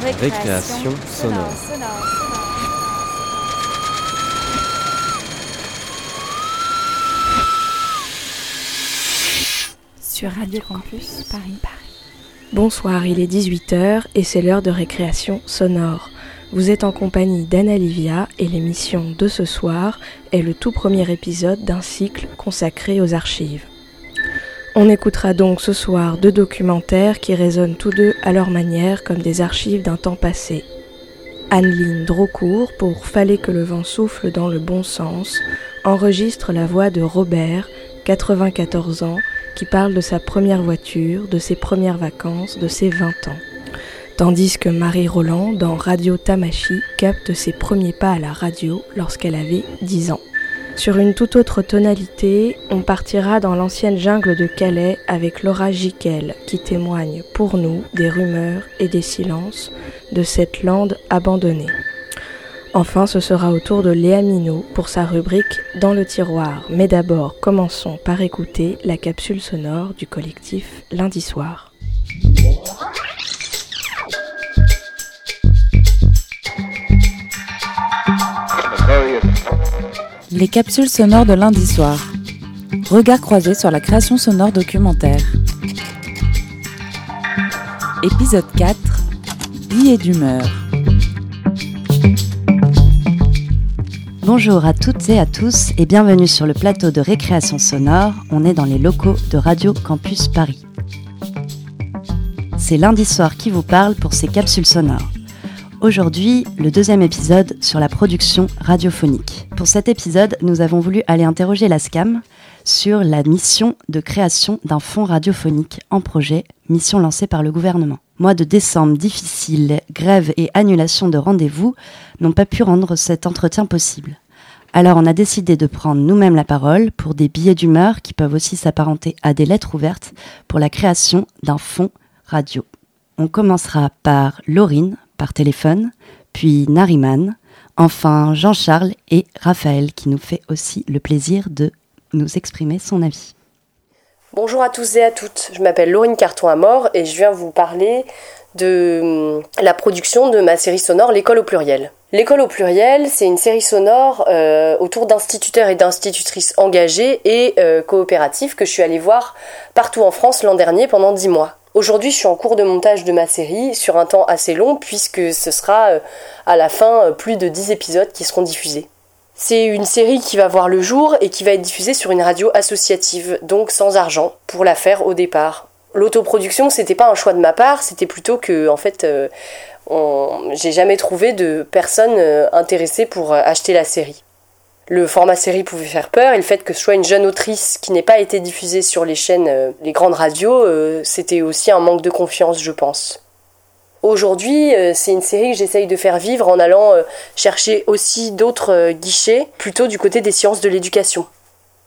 Récréation, sonore. Sur Radio Campus Paris. Bonsoir, il est 18h et c'est l'heure de récréation sonore. Vous êtes en compagnie d'Anna Livia et l'émission de ce soir est le tout premier épisode d'un cycle consacré aux archives. On écoutera donc ce soir deux documentaires qui résonnent tous deux à leur manière comme des archives d'un temps passé. Anneline Drocourt, pour Fallait que le vent souffle dans le bon sens, enregistre la voix de Robert, 94 ans, qui parle de sa première voiture, de ses premières vacances, de ses 20 ans. Tandis que Marie Roland, dans Radio Tamashi, capte ses premiers pas à la radio lorsqu'elle avait 10 ans. Sur une toute autre tonalité, on partira dans l'ancienne jungle de Calais avec Laura Jiquel qui témoigne pour nous des rumeurs et des silences de cette lande abandonnée. Enfin, ce sera au tour de Léa Minot pour sa rubrique Dans le tiroir. Mais d'abord, commençons par écouter la capsule sonore du collectif Lundi soir. Les capsules sonores de lundi soir. Regard croisé sur la création sonore documentaire. Épisode 4. Billets d'humeur. Bonjour à toutes et à tous et bienvenue sur le plateau de récréation sonore. On est dans les locaux de Radio Campus Paris. C'est lundi soir qui vous parle pour ces capsules sonores. Aujourd'hui, le deuxième épisode sur la production radiophonique. Pour cet épisode, nous avons voulu aller interroger la SCAM sur la mission de création d'un fonds radiophonique en projet, mission lancée par le gouvernement. Mois de décembre difficile, grève et annulation de rendez-vous n'ont pas pu rendre cet entretien possible. Alors on a décidé de prendre nous-mêmes la parole pour des billets d'humeur qui peuvent aussi s'apparenter à des lettres ouvertes pour la création d'un fonds radio. On commencera par Laurine, par téléphone, puis Nariman, enfin Jean-Charles et Raphaël qui nous fait aussi le plaisir de nous exprimer son avis. Bonjour à tous et à toutes, je m'appelle Laurine Carton à mort et je viens vous parler de hum, la production de ma série sonore L'école au pluriel. L'école au pluriel, c'est une série sonore euh, autour d'instituteurs et d'institutrices engagés et euh, coopératifs que je suis allée voir partout en France l'an dernier pendant dix mois. Aujourd'hui, je suis en cours de montage de ma série sur un temps assez long puisque ce sera euh, à la fin euh, plus de 10 épisodes qui seront diffusés. C'est une série qui va voir le jour et qui va être diffusée sur une radio associative, donc sans argent, pour la faire au départ. L'autoproduction, c'était pas un choix de ma part, c'était plutôt que, en fait, euh, j'ai jamais trouvé de personnes intéressées pour acheter la série le format série pouvait faire peur et le fait que ce soit une jeune autrice qui n'ait pas été diffusée sur les chaînes, euh, les grandes radios, euh, c'était aussi un manque de confiance, je pense. Aujourd'hui, euh, c'est une série que j'essaye de faire vivre en allant chercher aussi d'autres guichets, plutôt du côté des sciences de l'éducation.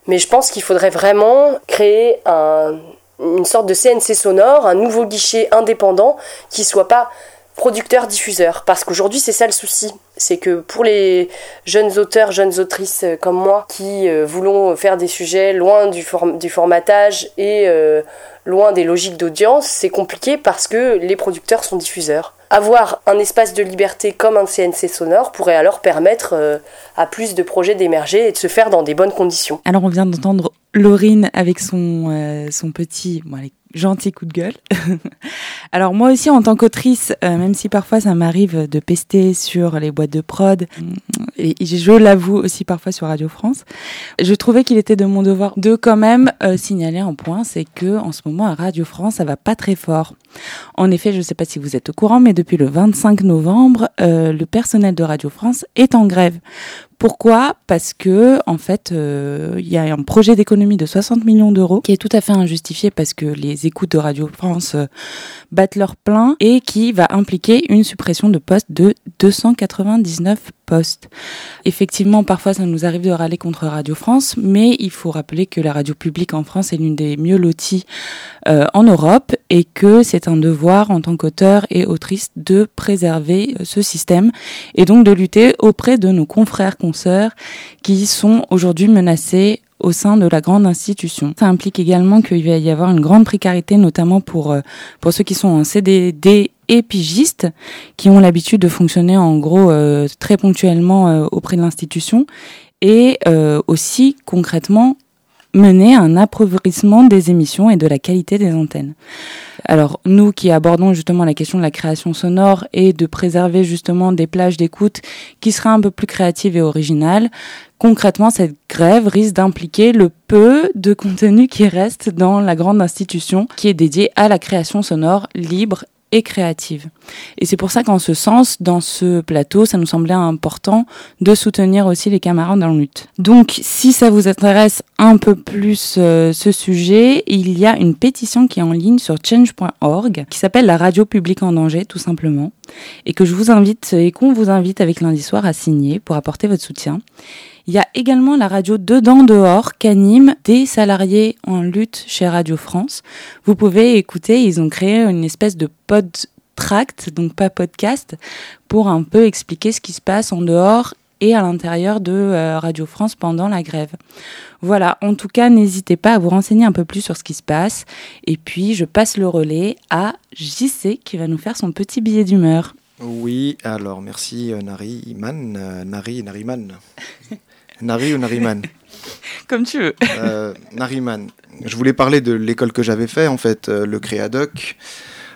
Mais je pense qu'il faudrait vraiment créer une sorte de CNC sonore, un nouveau guichet indépendant qui soit pas producteur-diffuseur. Parce qu'aujourd'hui, c'est ça le souci. C'est que pour les jeunes auteurs, jeunes autrices euh, comme moi, qui euh, voulons faire des sujets loin du, formatage et euh, loin des logiques d'audience, c'est compliqué parce que les producteurs sont diffuseurs. Avoir un espace de liberté comme un CNC sonore pourrait alors permettre à plus de projets d'émerger et de se faire dans des bonnes conditions. Alors on vient d'entendre Laurine avec son, petit, gentil coup de gueule. Alors moi aussi en tant qu'autrice, euh, même si parfois ça m'arrive de pester sur les boîtes de prod, et je l'avoue aussi parfois sur Radio France, je trouvais qu'il était de mon devoir de quand même euh, signaler un point, c'est que en ce moment à Radio France ça va pas très fort. En effet, je ne sais pas si vous êtes au courant, mais depuis le 25 novembre, euh, le personnel de Radio France est en grève. Pourquoi? Parce que en fait, euh, il y a un projet d'économie de 60 millions d'euros qui est tout à fait injustifié parce que les écoutes de Radio France euh, battent leur plein et qui va impliquer une suppression de postes de 299 postes. Effectivement, parfois ça nous arrive de râler contre Radio France, mais il faut rappeler que la radio publique en France est l'une des mieux loties en Europe et que c'est un devoir en tant qu'auteur et autrice de préserver euh, ce système et donc de lutter auprès de nos confrères, consoeurs qui sont aujourd'hui menacés au sein de la grande institution. Ça implique également qu'il va y avoir une grande précarité, notamment pour, euh, pour ceux qui sont en CDD et pigistes, qui ont l'habitude de fonctionner en gros euh, très ponctuellement euh, auprès de l'institution, et aussi concrètement mener un appauvrissement des émissions et de la qualité des antennes. Alors nous qui abordons justement la question de la création sonore et de préserver justement des plages d'écoute qui seraient un peu plus créatives et originales, concrètement cette grève risque d'impliquer le peu de contenu qui reste dans la grande institution qui est dédiée à la création sonore libre et créative. Et c'est pour ça qu'en ce sens, dans ce plateau, ça nous semblait important de soutenir aussi les camarades dans le lutte. Donc, si ça vous intéresse un peu plus euh, ce sujet, il y a une pétition qui est en ligne sur change.org qui s'appelle la radio publique en danger, tout simplement, et que je vous invite et qu'on vous invite avec lundi soir à signer pour apporter votre soutien. Il y a également la radio Dedans Dehors qu'animent des salariés en lutte chez Radio France. Vous pouvez écouter, ils ont créé une espèce de pod tract, donc pas podcast, pour un peu expliquer ce qui se passe en dehors et à l'intérieur de euh, Radio France pendant la grève. Voilà, en tout cas, n'hésitez pas à vous renseigner un peu plus sur ce qui se passe. Et puis, je passe le relais à JC qui va nous faire son petit billet d'humeur. Oui, alors merci euh, Nari Iman, euh, Nari Nariman. Nari ou Nariman? Comme tu veux. Euh, Nariman. Je voulais parler de l'école que j'avais fait, en fait, euh, le Créadoc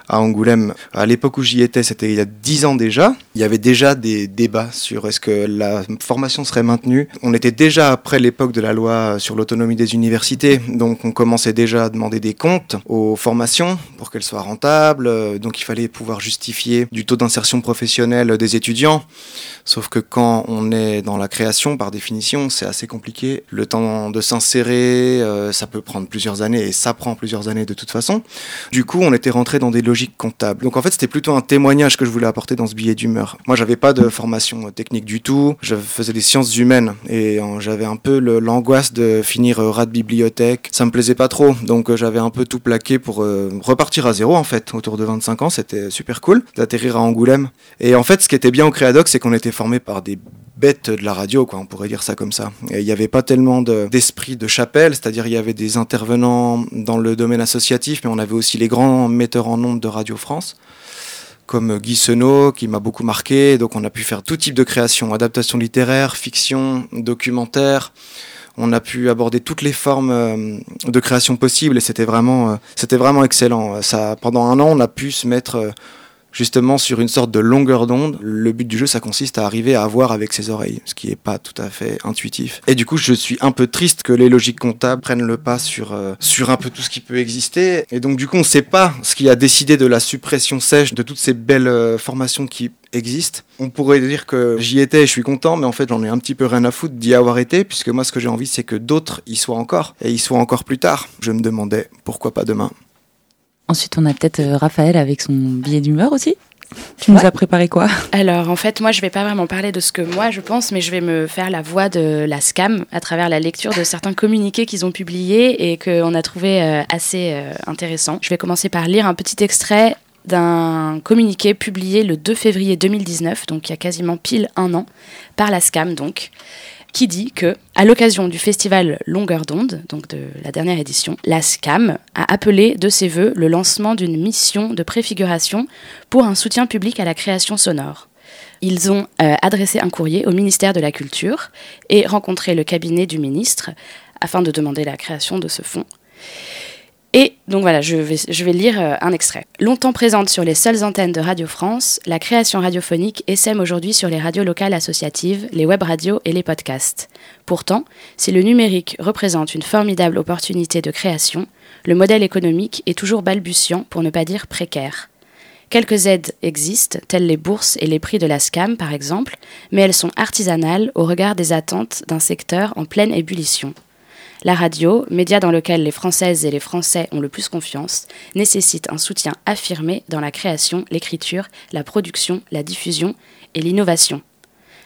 à Angoulême. À l'époque où j'y étais, c'était il y a dix ans déjà. Il y avait déjà des débats sur est-ce que la formation serait maintenue. On était déjà après l'époque de la loi sur l'autonomie des universités, donc on commençait déjà à demander des comptes aux formations pour qu'elles soient rentables. Donc il fallait pouvoir justifier du taux d'insertion professionnelle des étudiants. Sauf que quand on est dans la création, par définition, c'est assez compliqué. Le temps de s'insérer, euh, ça peut prendre plusieurs années et ça prend plusieurs années de toute façon. Du coup, on était rentré dans des logiques comptables. Donc en fait, c'était plutôt un témoignage que je voulais apporter dans ce billet d'humeur. Moi, j'avais pas de formation technique du tout. Je faisais des sciences humaines et euh, j'avais un peu l'angoisse de finir euh, rat de bibliothèque. Ça me plaisait pas trop, donc j'avais un peu tout plaqué pour repartir à zéro en fait. Autour de 25 ans, c'était super cool d'atterrir à Angoulême. Et en fait, ce qui était bien au Créadoc, c'est qu'on était formé par des de la radio, quoi, on pourrait dire ça comme ça. Il n'y avait pas tellement d'esprit de, chapelle, c'est-à-dire il y avait des intervenants dans le domaine associatif, mais on avait aussi les grands metteurs en ondes de Radio France comme Guy Senot, qui m'a beaucoup marqué. Donc on a pu faire tout type de création, adaptation littéraire, fiction, documentaire. On a pu aborder toutes les formes euh, de création possibles et c'était vraiment, euh, c'était vraiment excellent. Ça, pendant un an, on a pu se mettre euh, justement sur une sorte de longueur d'onde. Le but du jeu, ça consiste à arriver à avoir avec ses oreilles, ce qui n'est pas tout à fait intuitif. Et du coup, je suis un peu triste que les logiques comptables prennent le pas sur, euh, sur un peu tout ce qui peut exister. Et donc, du coup, on ne sait pas ce qui a décidé de la suppression sèche de toutes ces belles euh, formations qui existent. On pourrait dire que j'y étais et je suis content, mais en fait j'en ai un petit peu rien à foutre d'y avoir été, puisque moi ce que j'ai envie c'est que d'autres y soient encore, et y soient encore plus tard. Je me demandais pourquoi pas demain. Ensuite, on a peut-être euh, Raphaël avec son billet d'humeur aussi. Tu nous as préparé quoi? Alors en fait, moi je vais pas vraiment parler de ce que moi je pense, mais je vais me faire la voix de la SCAM à travers la lecture de certains communiqués qu'ils ont publiés et qu'on a trouvé euh, assez euh, intéressants. Je vais commencer par lire un petit extrait d'un communiqué publié le 2 février 2019, donc il y a quasiment pile un an, par la SCAM donc qui dit que, à l'occasion du festival Longueur d'onde, donc de la dernière édition, la SCAM a appelé de ses voeux le lancement d'une mission de préfiguration pour un soutien public à la création sonore. Ils ont euh, adressé un courrier au ministère de la Culture et rencontré le cabinet du ministre afin de demander la création de ce fonds. Et donc voilà, je vais, lire euh, un extrait. Longtemps présente sur les seules antennes de Radio France, la création radiophonique essaime aujourd'hui sur les radios locales associatives, les web radios et les podcasts. Pourtant, si le numérique représente une formidable opportunité de création, le modèle économique est toujours balbutiant, pour ne pas dire précaire. Quelques aides existent, telles les bourses et les prix de la SCAM par exemple, mais elles sont artisanales au regard des attentes d'un secteur en pleine ébullition. La radio, média dans lequel les Françaises et les Français ont le plus confiance, nécessite un soutien affirmé dans la création, l'écriture, la production, la diffusion et l'innovation.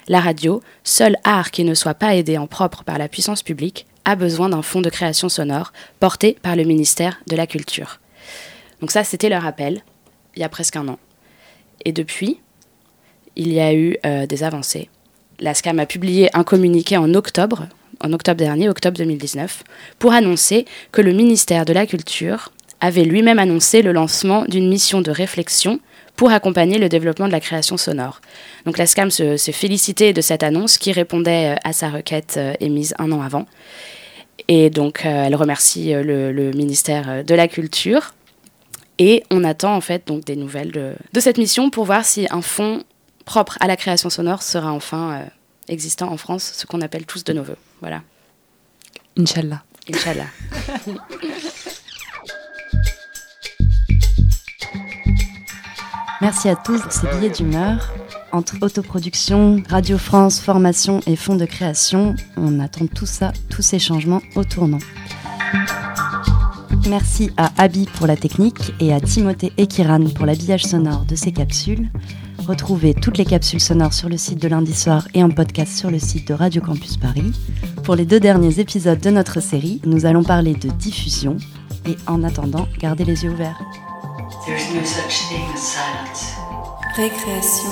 La radio, seul art qui ne soit pas aidé en propre par la puissance publique, a besoin d'un fonds de création sonore porté par le ministère de la Culture. Donc ça, c'était leur appel, il y a presque un an. Et depuis, il y a eu euh, des avancées. La SCAM a publié un communiqué en octobre, en octobre dernier, octobre 2019, pour annoncer que le ministère de la Culture avait lui-même annoncé le lancement d'une mission de réflexion pour accompagner le développement de la création sonore. Donc la SCAM s'est félicitée de cette annonce qui répondait à sa requête émise un an avant. Et donc, euh, elle remercie euh, le, ministère euh, de la Culture. Et on attend en fait des nouvelles de, cette mission pour voir si un fonds propre à la création sonore sera enfin existant en France, ce qu'on appelle tous de nos voeux. Voilà. Inch'Allah. Inch'Allah. Merci à tous pour ces billets d'humeur. Entre autoproduction, Radio France, formation et fonds de création, on attend tout ça, tous ces changements au tournant. Merci à Abby pour la technique et à Timothée et Kiran pour l'habillage sonore de ces capsules. Retrouvez toutes les capsules sonores sur le site de lundi soir et en podcast sur le site de Radio Campus Paris. Pour les deux derniers épisodes de notre série, nous allons parler de diffusion et en attendant, gardez les yeux ouverts. Récréation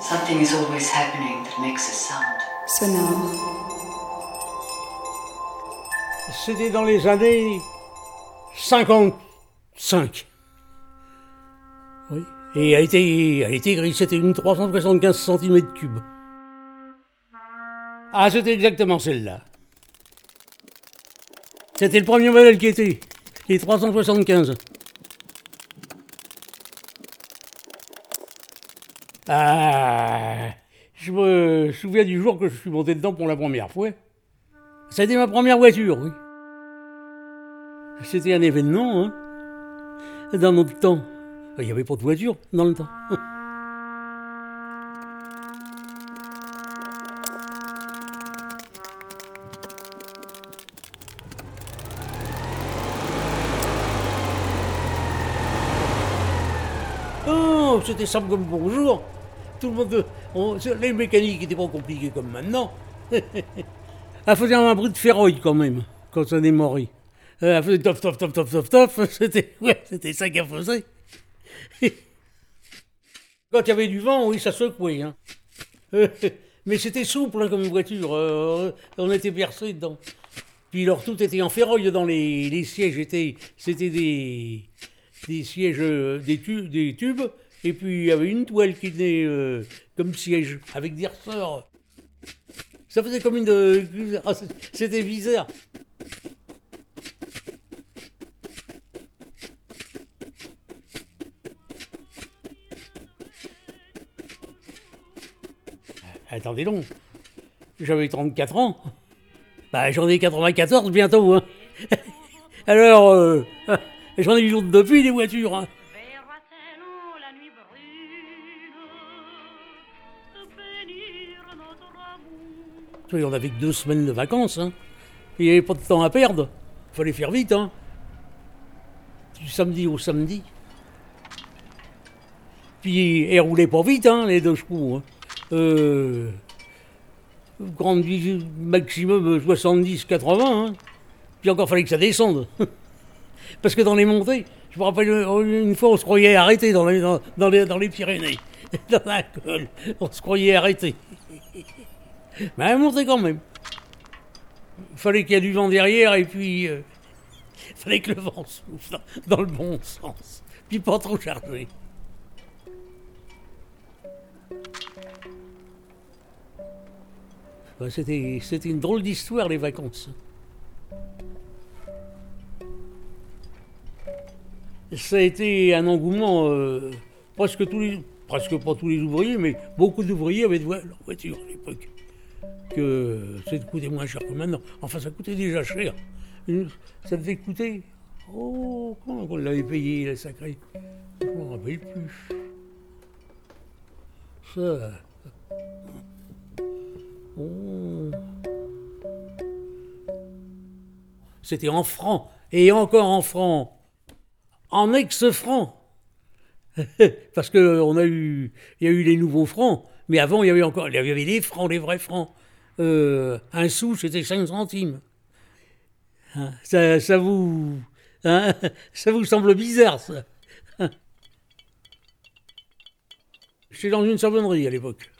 Something is always happening that makes a sound. Sonore. C'était dans les années 55. Et elle a été, a été écrite, c'était une 375 cm cube. Ah, c'était exactement celle-là. C'était le premier modèle qui était, les 375. Ah, je me souviens du jour que je suis monté dedans pour la première fois. C'était ma première voiture, oui. C'était un événement, hein. Dans notre temps. Il n'y avait pas de voiture dans le temps. Oh, c'était simple comme bonjour. Tout le monde. les mécaniques n'étaient pas compliqués comme maintenant. Elle faisait un bruit de ferroïde quand même, quand ça démarrait. Elle faisait tof, tof, tof, tof, tof, tof. C'était ouais, ça qu'elle faisait. quand il y avait du vent, oui, ça secouait. Hein. Mais c'était souple hein, comme une voiture. Euh, on était percé dedans. Puis alors tout était en ferroïde dans les, les sièges. C'était des, des sièges, euh, des, tubes et puis il y avait une toile qui venait euh, comme siège, avec des ressorts. Ça faisait comme une. C'était bizarre. Attendez donc. J'avais 34 ans. Bah, j'en ai 94 bientôt. Hein. Alors, euh, j'en ai eu depuis des voitures. Hein. on avait que deux semaines de vacances. Hein. Il n'y avait pas de temps à perdre. Il fallait faire vite. Hein. Du samedi au samedi. Puis elle roulait pas vite, hein, les deux chevaux. Hein. Euh, grande maximum 70-80. Hein. Puis encore fallait que ça descende. Parce que dans les montées, je me rappelle une fois on se croyait arrêté dans les, dans, les, dans les Pyrénées. Dans la colle, on se croyait arrêté. Mais elle montait quand même. Il fallait qu'il y ait du vent derrière et puis euh, fallait que le vent souffle dans, le bon sens. Puis pas trop chargé. C'était, c'était une drôle d'histoire, les vacances. Ça a été un engouement, euh, presque tous les, presque pas tous les ouvriers, mais beaucoup d'ouvriers avaient de leur voiture à l'époque que ça coûtait moins cher que maintenant. Enfin, ça coûtait déjà cher. Ça devait coûter. Oh, comment on l'avait payé, la sacrée? Je ne me rappelle plus. Ça. Oh. C'était en francs, et encore en francs. En ex-francs. Parce qu'on a eu, il y a eu les nouveaux francs, mais avant il y avait encore, il y les francs, les vrais francs. Euh, un sou, c'était 5 centimes. Hein, ça, vous, hein, ça vous semble bizarre, ça J'étais dans une savonnerie à l'époque.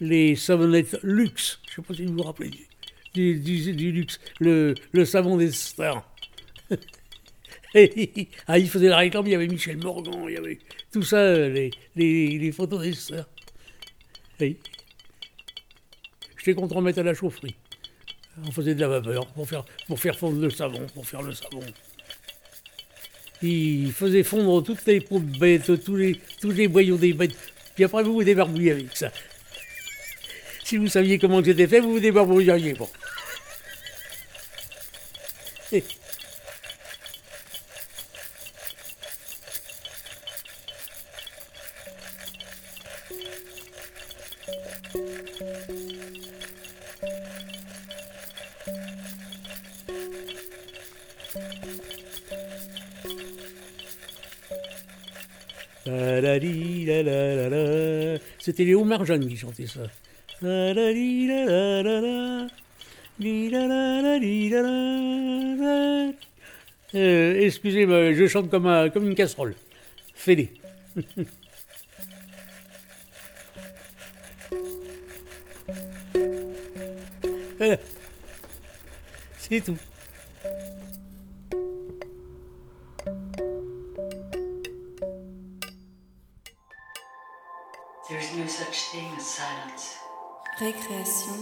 Les savonnettes luxe. Je sais pas si vous vous rappelez du, luxe. Le, le savon des stars. ah, il faisait la réclame, il y avait Michel Morgan, il y avait tout ça, euh, les, les, les photos des stars. Oui. J'étais contre en mettre à la chaufferie. On faisait de la vapeur pour faire, pour faire fondre le savon, pour faire le savon. Il faisait fondre toutes les peaux de bêtes, tous les, tous les boyaux des bêtes. Puis après, vous vous débarbouillez avec ça. Si vous saviez comment c'était fait, vous vous débarbouilleriez. Bon. La. C'était Léo Marjane qui chantait ça. Euh, Excusez-moi, je chante comme, un- comme une casserole. Voilà. C'est tout. Silence. Récréation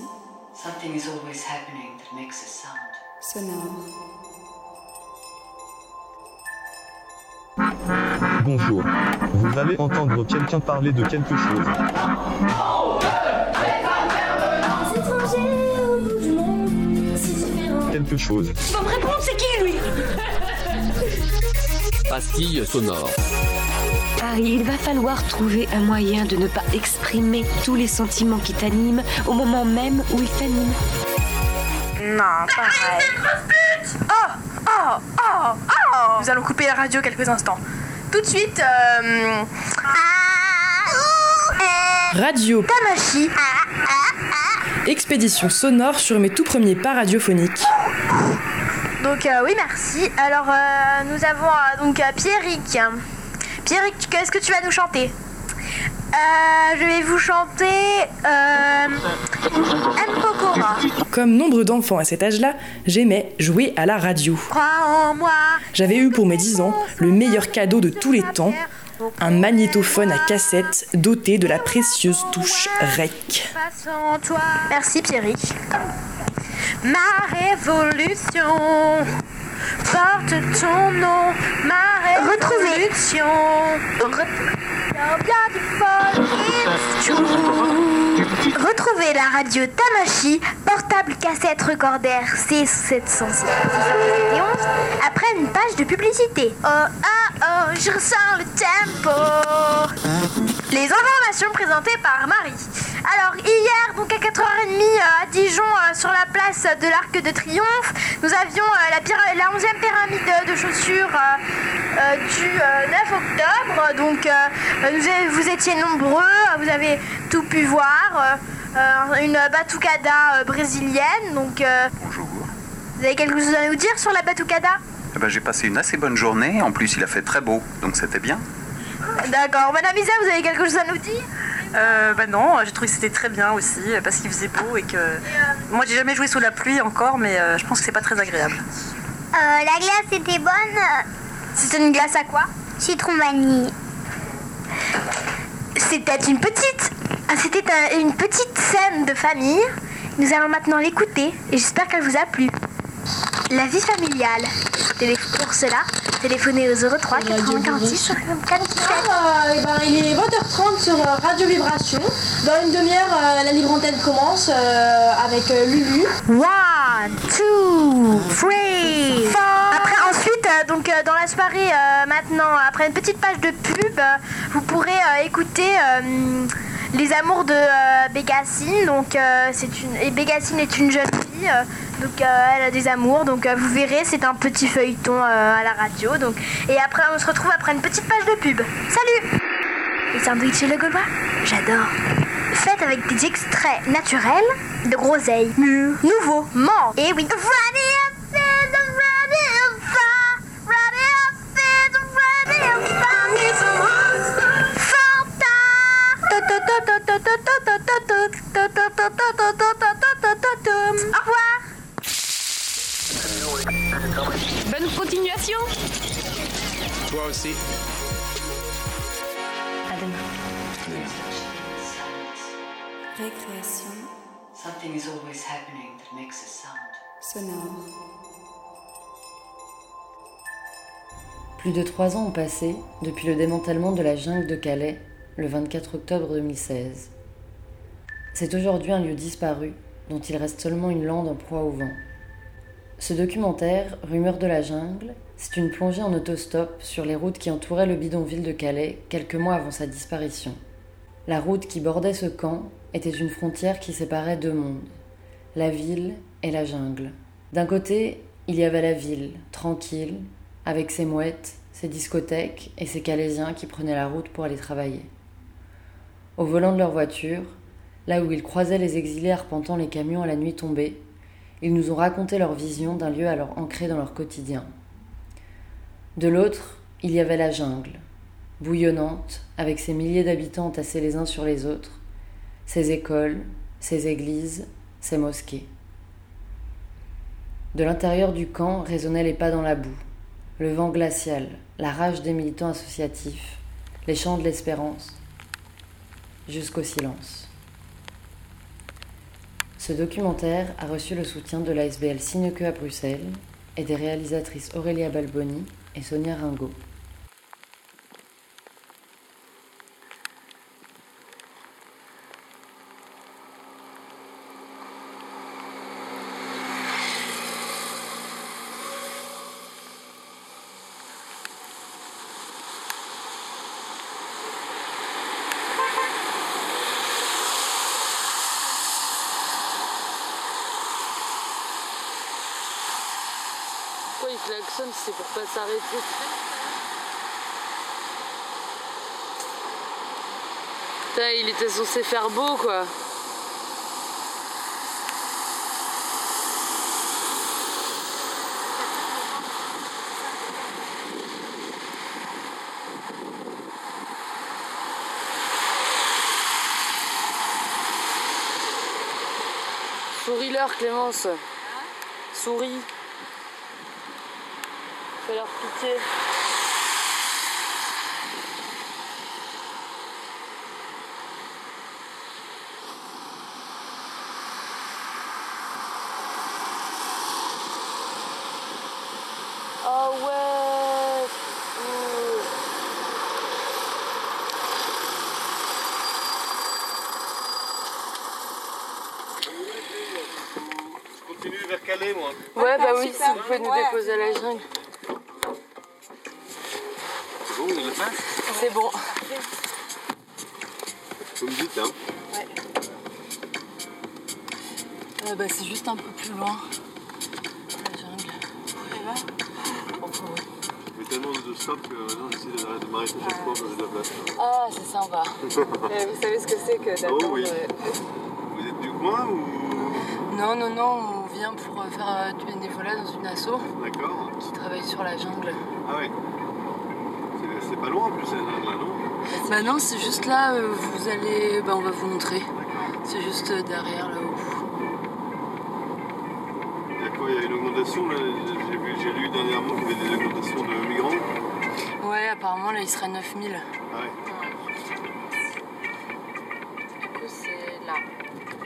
Something is always happening that makes a sound. sonore. Bonjour. Vous allez entendre quelqu'un parler de quelque chose. Quelque chose. Faut me répondre, c'est qui lui? Pastille sonore. Harry, il va falloir trouver un moyen de ne pas exprimer tous les sentiments qui t'animent au moment même où ils t'animent. Non, pareil. Oh Oh Oh Oh Nous allons couper la radio quelques instants. Tout de suite, euh... Radio. Tamashi. Expédition sonore sur mes tout premiers pas radiophoniques. Donc euh, oui, merci. Alors euh, nous avons euh, donc euh, Pierrick. Pierrick, tu- qu'est-ce que tu vas nous chanter Euh, Je vais vous chanter euh, M. Pokora. Comme nombre d'enfants à cet âge-là, j'aimais jouer à la radio. Crois en moi. J'avais eu pour mes 10 ans le meilleur cadeau de tous les temps, un magnétophone à cassette doté de la précieuse touche REC. Merci Pierrick. Ma révolution porte ton nom. Ma révolution. Retrouvez la radio Tamashi, portable cassette recorder C711 après une page de publicité. Oh oh oh, je ressens le tempo. Les informations présentées par Marie. Alors hier, donc à 4h30 euh, à Dijon, euh, sur la place de l'Arc de Triomphe, nous avions euh, la, la 11e pyramide de chaussures euh, du euh, 9 octobre. Donc euh, euh, vous étiez nombreux, euh, vous avez tout pu voir. euh, euh, une batucada euh, brésilienne. Donc euh, Bonjour. vous avez quelque chose à nous dire sur la batucada? Eh ben, j'ai passé une assez bonne journée. En plus, il a fait très beau, donc c'était bien. D'accord. Madame Isa, vous avez quelque chose à nous dire? Euh, bah non, j'ai trouvé que c'était très bien aussi euh, parce qu'il faisait beau et que moi j'ai jamais joué sous la pluie encore, mais euh, je pense que c'est pas très agréable. Euh, la glace était bonne. C'était une glace à quoi? Citron vanille. C'était une petite, ah, c'était un- une petite scène de famille. Nous allons maintenant l'écouter et j'espère qu'elle vous a plu. La vie familiale. Télé- Pour cela, téléphonez au 03 80 46 47. Eh ben, il est 20h30 sur euh, Radio Vibration. Dans une demi-heure, euh, la libre antenne commence euh, avec euh, Lulu. One, two, three, four. Euh, donc euh, dans la soirée, euh, maintenant, après une petite page de pub, vous pourrez écouter Les Amours de Bécassine. Donc, c'est une et Bécassine est une jeune fille. donc, euh, elle a des amours. Donc, euh, vous verrez, c'est un petit feuilleton euh, à la radio. Donc, et après, on se retrouve après une petite page de pub. Salut. Les sandwichs et le Gaulois, j'adore. Faites avec des extraits naturels de groseilles, mûres, nouveaux, morts. Et oui. Bonne continuation. Something is always happening that makes a sound. Sonore. Plus de trois ans ont passé depuis le démantèlement de la jungle de Calais le 24 octobre 2016. C'est aujourd'hui un lieu disparu dont il reste seulement une lande en proie au vent. Ce documentaire, Rumeur de la jungle, c'est une plongée en autostop sur les routes qui entouraient le bidonville de Calais quelques mois avant sa disparition. La route qui bordait ce camp était une frontière qui séparait deux mondes, la ville et la jungle. D'un côté, il y avait la ville, tranquille, avec ses mouettes, ses discothèques et ses Calaisiens qui prenaient la route pour aller travailler. Au volant de leur voiture, là où ils croisaient les exilés arpentant les camions à la nuit tombée, ils nous ont raconté leur vision d'un lieu alors ancré dans leur quotidien. De l'autre, il y avait la jungle, bouillonnante, avec ses milliers d'habitants entassés les uns sur les autres, ses écoles, ses églises, ses mosquées. De l'intérieur du camp résonnaient les pas dans la boue, le vent glacial, la rage des militants associatifs, les chants de l'espérance, jusqu'au silence. Ce documentaire a reçu le soutien de l'ASBL Sinequeux à Bruxelles et des réalisatrices Aurélia Balboni et Sonia Ringot. C'est pour pas s'arrêter. Putain, il était censé faire beau quoi. Souris-leur, Clémence. Souris. Leur pitié. Oh ouais. Je continue vers Calais, moi. Ouais, bah oui, si vous pouvez nous déposer à la jungle. C'est bon, C'est. Vous me dites, hein Ah bah c'est juste un peu plus loin. La jungle. Il y a tellement de stops que maintenant j'essaie de, de m'arrêter chaque fois quand j'ai de la place. Ah, c'est sympa. vous savez ce que c'est que Oh oui. Vous êtes du coin ou? Non, non, non, on vient pour euh, faire euh, du bénévolat dans une asso D'accord. qui travaille sur la jungle. Ah ouais. Pas loin en plus, c'est là, non Bah non, c'est juste là, euh, vous allez... Bah on va vous montrer. C'est juste euh, derrière là-haut. Il y a quoi Il y a une augmentation là? J'ai vu- j'ai lu dernièrement qu'il y avait des augmentations de migrants. Ouais, apparemment là il serait 9000. Ah ouais. Du coup c'est là.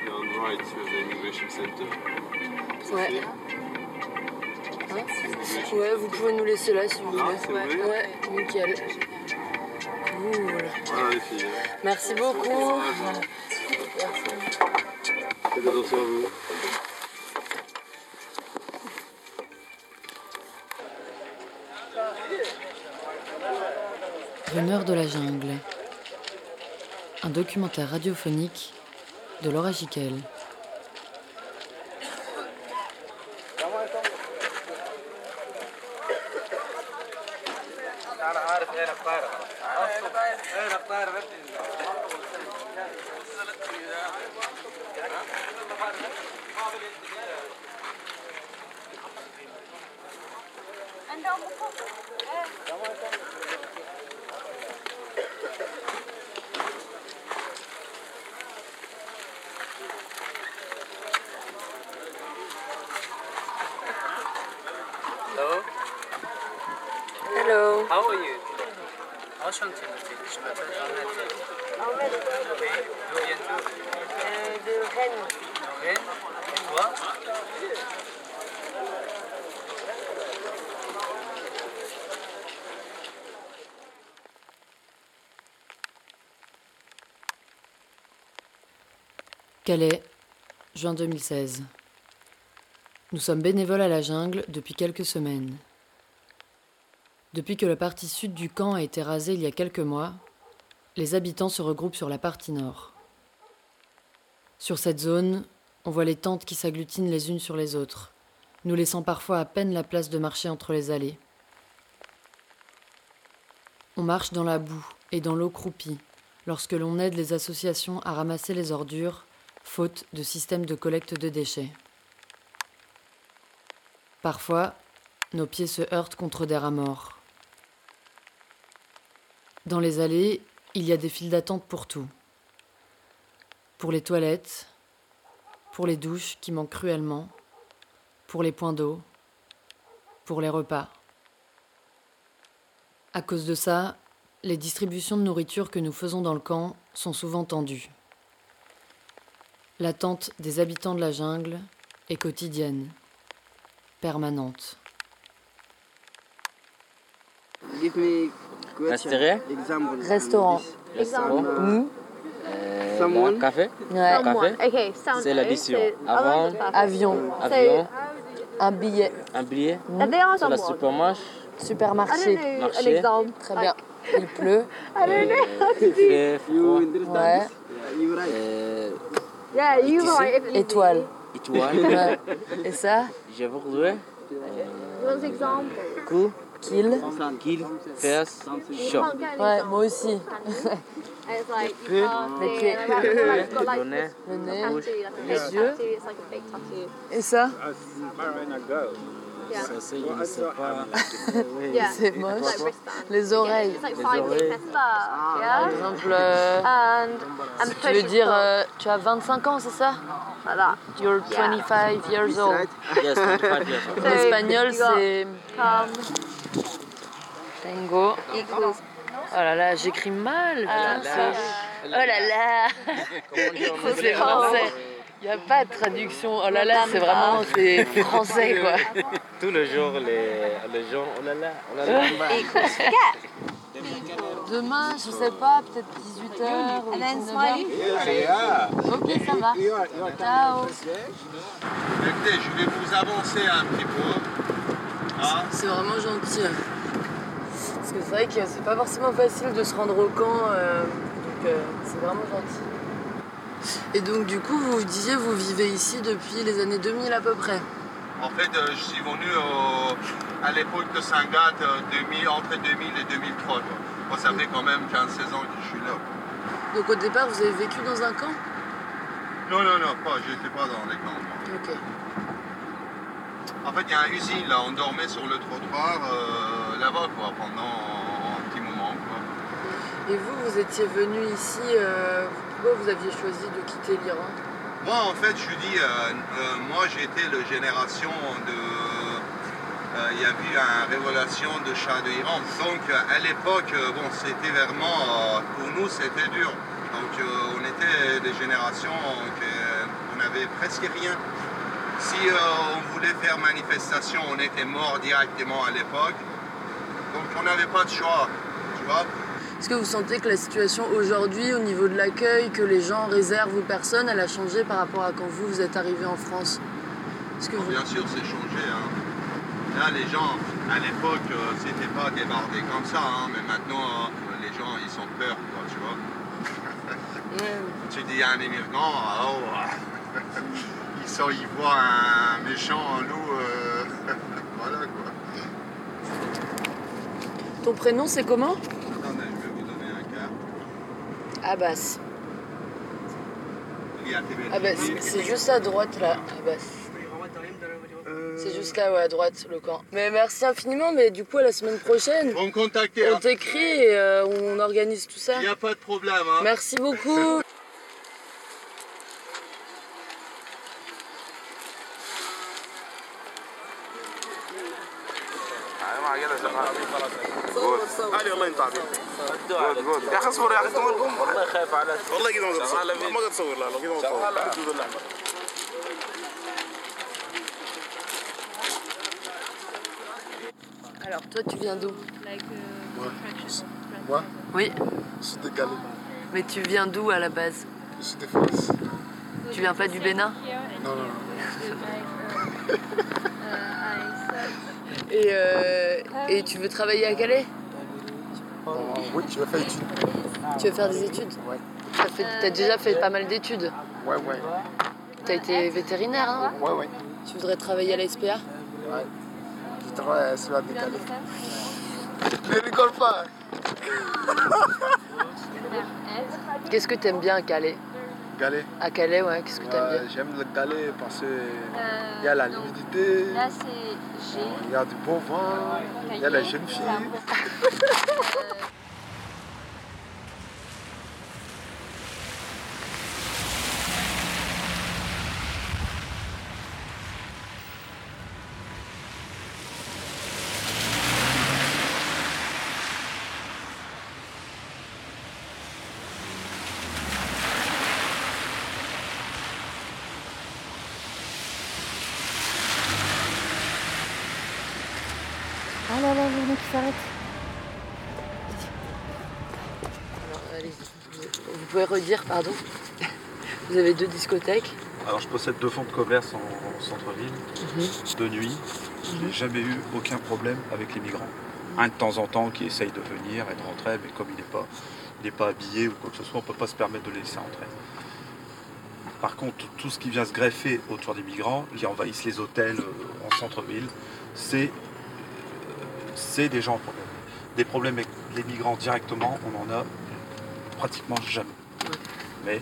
Et on right, sur the immigration center. Ouais. Ouais, vous pouvez nous laisser là si vous voulez. ouais. nickel. Cool. Voilà les filles. hein. Merci beaucoup. Faites attention à vous. Rumeur de la jungle. Un documentaire radiophonique de Laura Jiquel. Calais, juin 2016. Nous sommes bénévoles à la jungle depuis quelques semaines. Depuis que la partie sud du camp a été rasée il y a quelques mois, les habitants se regroupent sur la partie nord. Sur cette zone, on voit les tentes qui s'agglutinent les unes sur les autres, nous laissant parfois à peine la place de marcher entre les allées. On marche dans la boue et dans l'eau croupie lorsque l'on aide les associations à ramasser les ordures, faute de système de collecte de déchets. Parfois, nos pieds se heurtent contre des rats. Dans les allées, il y a des files d'attente pour tout. Pour les toilettes, pour les douches qui manquent cruellement, pour les points d'eau, pour les repas. À cause de ça, les distributions de nourriture que nous faisons dans le camp sont souvent tendues. L'attente des habitants de la jungle est quotidienne, permanente. Give me Restaurant. example. Restaurant. Restaurant. Mmh. Euh, Someone. Café. Ouais. Café. C'est l'addition. Avant. Avion. Avion. Un billet. Un billet. Mmh. C'est la supermarché. Supermarché. Marché. Très bien. Il pleut. Il fait froid. Ouais. Euh, Yeah, you Ici. write if Étoile. étoile. Ouais. Et ça? Je vous redouais. Those examples. Coup. Kill. Kill. Shot. Ouais, moi aussi. Like Le nez. Le a nez. tattoo, like a Les fake yeux. tattoo. It's like a fake tattoo. Et ça? Yeah. Ça, c'est, pas. Yeah. C'est It's moche. like. Les oreilles. It's like Les five oreilles. years Par exemple, euh, And tu veux dire, euh, tu as 25 ans, c'est ça? That. You're Yeah. 25 years old. Yes, 25 years old. En espagnol, c'est tango. Oh là là, j'écris mal. c'est- Oh là là. Dit en Ça, c'est français. Il n'y a pas de traduction. Oh là là, c'est vraiment c'est français quoi. Tous les jours, les, les gens, oh là là, oh là là. Demain, je sais pas, peut-être 18h ou And then 19h. smiley. Ok, ça va. Ciao. Écoutez, je vais vous avancer un petit peu. Ah. C'est vraiment gentil. Parce que c'est vrai que c'est pas forcément facile de se rendre au camp, euh, donc euh, c'est vraiment gentil. Et donc du coup, vous disiez, vous vivez ici depuis les années 2000 à peu près. En fait, euh, je suis venu à l'époque de Sangat, euh, 2000, entre 2000 et 2003. quoi. Moi, ça fait quand même 15-16 ans que je suis là. Donc au départ, vous avez vécu dans un camp? Non, non, non, pas, j'étais pas dans les camps. Ok. En fait, il y a une usine, là, on dormait sur le trottoir euh, là-bas, quoi, pendant un petit moment, quoi. Et vous, vous étiez venu ici, euh, vous aviez choisi de quitter l'Iran Moi, en fait, je dis, euh, euh, moi, j'étais la génération de. euh, Il y a eu une révélation de Shah de Iran. Donc, à l'époque, bon, c'était vraiment. pour nous, c'était dur. Donc, on était des générations que on n'avait presque rien. Si on voulait faire manifestation, on était mort directement à l'époque. Donc, on n'avait pas de choix. Tu vois Est-ce que vous sentez que la situation aujourd'hui, au niveau de l'accueil que les gens réservent aux personnes, elle a changé par rapport à quand vous, vous êtes arrivé en France? Que vous... Bien sûr, c'est changé. hein. Là, les gens, à l'époque, euh, c'était pas débardé comme ça, hein, mais maintenant, euh, les gens, ils ont peur, quoi, tu vois. Tu dis à un immigrant, oh, ils, sont, ils voient un méchant en nous, euh, voilà, quoi. Ton prénom, c'est comment Attendez, je vais vous donner un quart. Abbas. Il y a TV. Ah bah, c'est juste à droite là, Abbas. C'est jusqu'à ouais, à droite le camp. Mais merci infiniment, mais du coup à la semaine prochaine. Vous me contactez. On t'écrit et euh, on organise tout ça. Il n'y a pas de problème. Hein. Merci beaucoup. Además, ya lo علي والله انت عبيط يا اخي اصبر يا اخي والله خايف عليك والله كده ما تصور ما تصور لا كده ما تصور Alors, toi, tu viens d'où Moi Oui, Je suis de Calais. mais tu viens d'où à la base Je suis de France. Tu viens pas du Bénin Non, non, non. et, euh, et tu veux travailler à Calais Bon, oui, je vais faire études. Tu veux faire des études Ouais. T'as fait- t'as déjà fait pas mal d'études Ouais, ouais. T'as été vétérinaire, non Ouais, ouais. Tu voudrais travailler à la SPA Ouais. Je travaille sur la décalée. Ne rigole pas. Qu'est-ce que t'aimes bien à Calais Calais. À Calais, ouais, qu'est-ce que t'aimes Euh, bien J'aime le Calais parce qu'il y a la humidité, il y a du bon vent, il y a les jeunes filles. Qui s'arrête. Vous, vous pouvez redire, pardon Vous avez deux discothèques Alors je possède deux fonds de commerce en, en centre-ville, de nuit. Je n'ai jamais eu aucun problème avec les migrants. Un de temps en temps qui essaye de venir et de rentrer, mais comme il n'est pas, il pas habillé ou quoi que ce soit, on ne peut pas se permettre de le laisser entrer. Par contre, tout ce qui vient se greffer autour des migrants, qui envahissent les hôtels euh, en centre-ville, c'est, c'est des gens problèmes. Des problèmes avec les migrants directement, on n'en a pratiquement jamais. Mais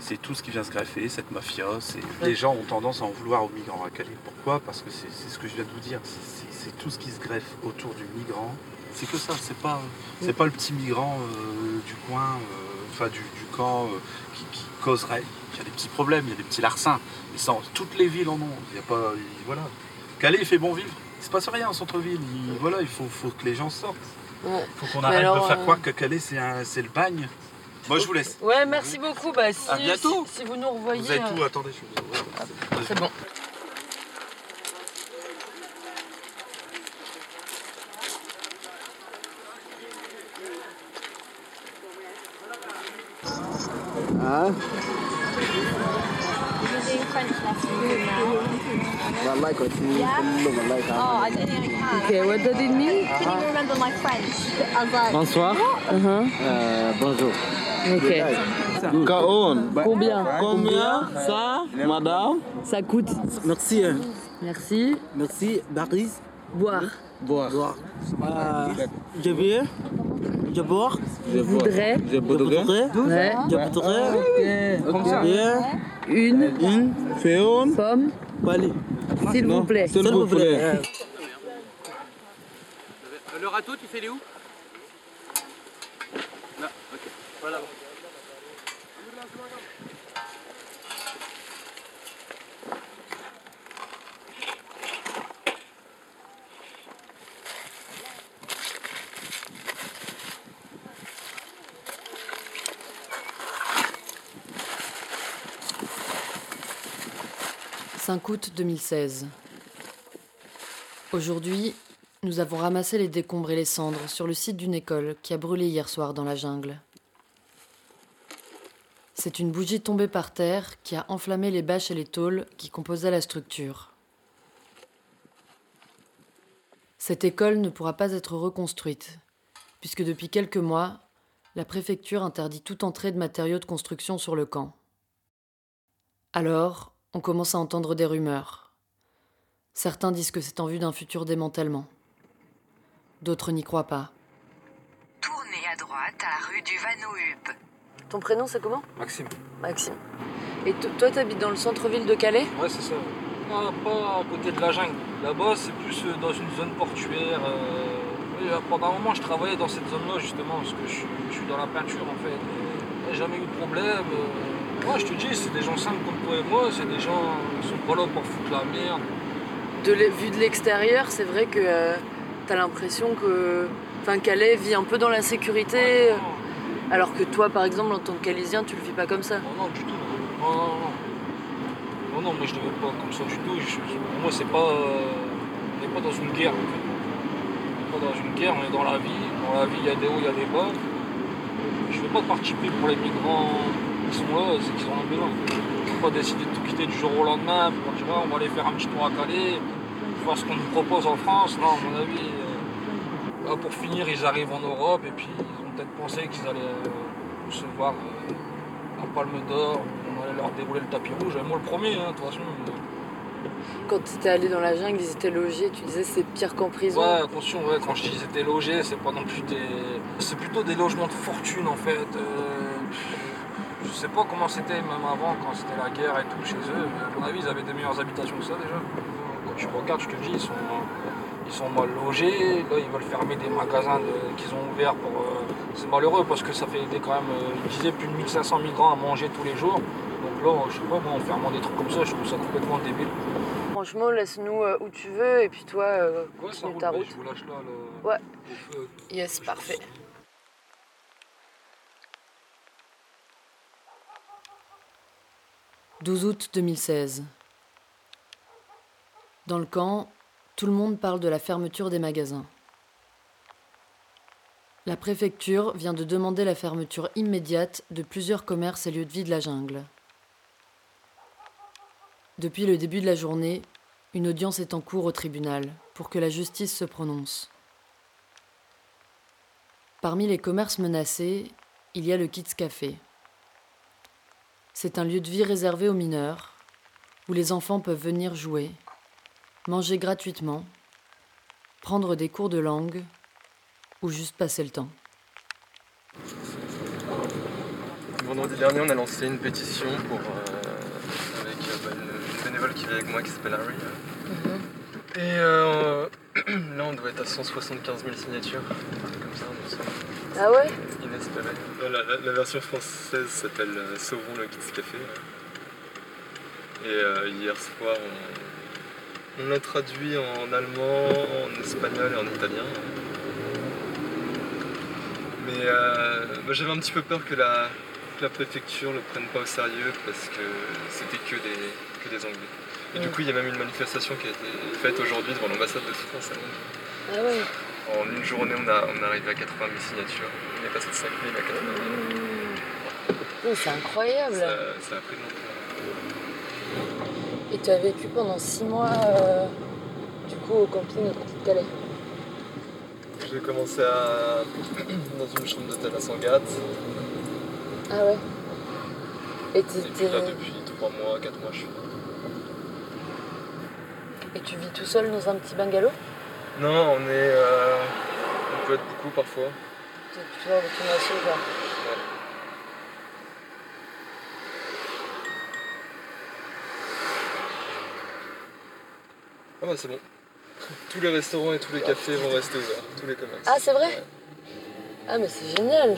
c'est tout ce qui vient se greffer, cette mafia. Les gens ont tendance à en vouloir aux migrants à Calais. Pourquoi? Parce que c'est, ce que je viens de vous dire. C'est, tout ce qui se greffe autour du migrant. C'est que ça, c'est pas, c'est pas le petit migrant euh, du coin, euh, enfin du, du camp euh, qui, qui causerait. Il y a des petits problèmes, il y a des petits larcins. Mais ça, toutes les villes en ont. Il y a pas, il- voilà. Calais, il fait bon vivre. Il se passe rien en centre-ville. Il, voilà, il faut, faut que les gens sortent. Ouais. faut qu'on arrête alors, de faire euh, croire que Calais, c'est, un- c'est le bagne. Moi, je vous laisse. Ouais, merci beaucoup. Bah, si, À bientôt. Si, si vous nous revoyez. Vous êtes euh, où Attendez, je vous C'est bon. Hein French now. Yeah? Okay, what does it mean? I couldn't even remember my French? Bonsoir. Uh-huh. Uh, bonjour. Okay. Kaon. Combien? Combien? Ça, madame? Ça coûte? Merci. Hein. Merci. Merci. Paris. Boire. Boire. Boire. Euh, je. Je bois. Je voudrais. Je voudrais. Je voudrais. Comme ça. Une. Une. Féon. Pomme. Bali. S'il vous plaît. S'il vous plaît. Le râteau, tu fais les où? Là, ok. Voilà. « 5 août 2016. Aujourd'hui, nous avons ramassé les décombres et les cendres sur le site d'une école qui a brûlé hier soir dans la jungle. C'est une bougie tombée par terre qui a enflammé les bâches et les tôles qui composaient la structure. Cette école ne pourra pas être reconstruite, puisque depuis quelques mois, la préfecture interdit toute entrée de matériaux de construction sur le camp. Alors, on commence à entendre des rumeurs. Certains disent que c'est en vue d'un futur démantèlement. D'autres n'y croient pas. Tournez à droite à la rue du Vanouhup. Ton prénom, c'est comment? Maxime. Maxime. Et to- toi, t'habites dans le centre-ville de Calais? Ouais, c'est ça. Pas, pas à côté de la jungle. Là-bas, c'est plus euh, dans une zone portuaire. euh, oui, euh, pendant un moment, je travaillais dans cette zone-là, justement, parce que je, suis- je suis dans la peinture, en fait. J'ai jamais eu de problème. euh. Moi, je te dis, c'est des gens simples comme toi et moi. C'est des gens qui sont pas là pour foutre la merde. de Vu de l'extérieur, c'est vrai que euh, t'as l'impression que. Enfin, Calais vit un peu dans la sécurité, alors que toi, par exemple, en tant que Calaisien, tu le vis pas comme ça. Non, non, du tout. Non, non, non. Non, non, moi je ne le vis pas comme ça du tout. Je- je- pour moi, c'est pas. on n'est pas dans une guerre en fait. On n'est pas dans une guerre, on est dans la vie. Dans la vie, il y a des hauts, il y a des bas. Je ne fais pas de parti pris pour les migrants qui sont là, c'est qu'ils ont un besoin. Peux pas décider de tout quitter du jour au lendemain pour dire Ah, on va aller faire un petit tour à Calais, voir ce qu'on nous propose en France. Non, à mon avis, euh, là, pour finir, ils arrivent en Europe et puis ils ont peut-être pensé qu'ils allaient euh, recevoir euh, la palme d'or, on allait leur dérouler le tapis rouge. Et moi, le premier, hein, de toute façon. euh, Quand tu étais allé dans la jungle, ils étaient logés, tu disais c'est pire qu'en prison. Ouais, attention, ouais, quand je dis ils étaient logés, c'est pas non plus des. C'est plutôt des logements de fortune en fait. Euh, Je sais pas comment c'était même avant, quand c'était la guerre et tout chez eux, mais à mon avis, ils avaient des meilleures habitations que ça déjà. Quand tu regardes, je te dis, ils sont, ils sont mal logés. Là, ils veulent fermer des magasins de- qu'ils ont ouverts pour. euh, C'est malheureux parce que ça fait des, quand même, euh, ils disaient plus de 1500 migrants à manger tous les jours. Donc là, je sais pas, moi, en fermant des trucs comme ça, je trouve ça complètement débile. Franchement, laisse-nous euh, où tu veux et puis toi, euh, Ouais, ça continue roule, ta route. je vous lâche là le, Ouais. au feu. Yes, parfait. « 12 août 2016. Dans le camp, tout le monde parle de la fermeture des magasins. La préfecture vient de demander la fermeture immédiate de plusieurs commerces et lieux de vie de la jungle. Depuis le début de la journée, une audience est en cours au tribunal pour que la justice se prononce. Parmi les commerces menacés, il y a le Kids Café. C'est un lieu de vie réservé aux mineurs, où les enfants peuvent venir jouer, manger gratuitement, prendre des cours de langue ou juste passer le temps. Vendredi dernier, on a lancé une pétition pour, euh, avec euh, bah, une, bénévole qui vit avec moi qui s'appelle Harry. Et euh, là, on doit être à 175 000 signatures, un truc comme ça. c'est Ah ouais? La, la- la version française s'appelle euh, Sauvons le Kids Café. Et euh, hier soir, on, on l'a traduit en allemand, en espagnol et en italien. Mais euh, j'avais un petit peu peur que la, que la préfecture le prenne pas au sérieux parce que c'était que des, que des Anglais. Et du coup, il y a même une manifestation qui a été faite aujourd'hui devant l'ambassade de France à Londres. Ah ouais En une journée, on, a, on est arrivé à 80 000 signatures. On est passé de 5 000 à 80 000. Oui, c'est incroyable. Ça, ça a pris l'ampleur. Et tu as vécu pendant six mois, euh, du coup, au camping à côté de Calais. J'ai commencé à... dans une chambre d'hôtel à Sangatte. Ah ouais Et, Et puis t'étais- là, depuis 3 mois, 4 mois, je suis là. Et tu vis tout seul dans un petit bungalow? Non, on est... euh, On peut être beaucoup parfois. Tu toujours avec ton asso, quoi. Ouais. Ah bah c'est bon. Tous les restaurants et tous les cafés vont rester ouverts, tous les commerces. Ah, c'est vrai Ah, mais c'est génial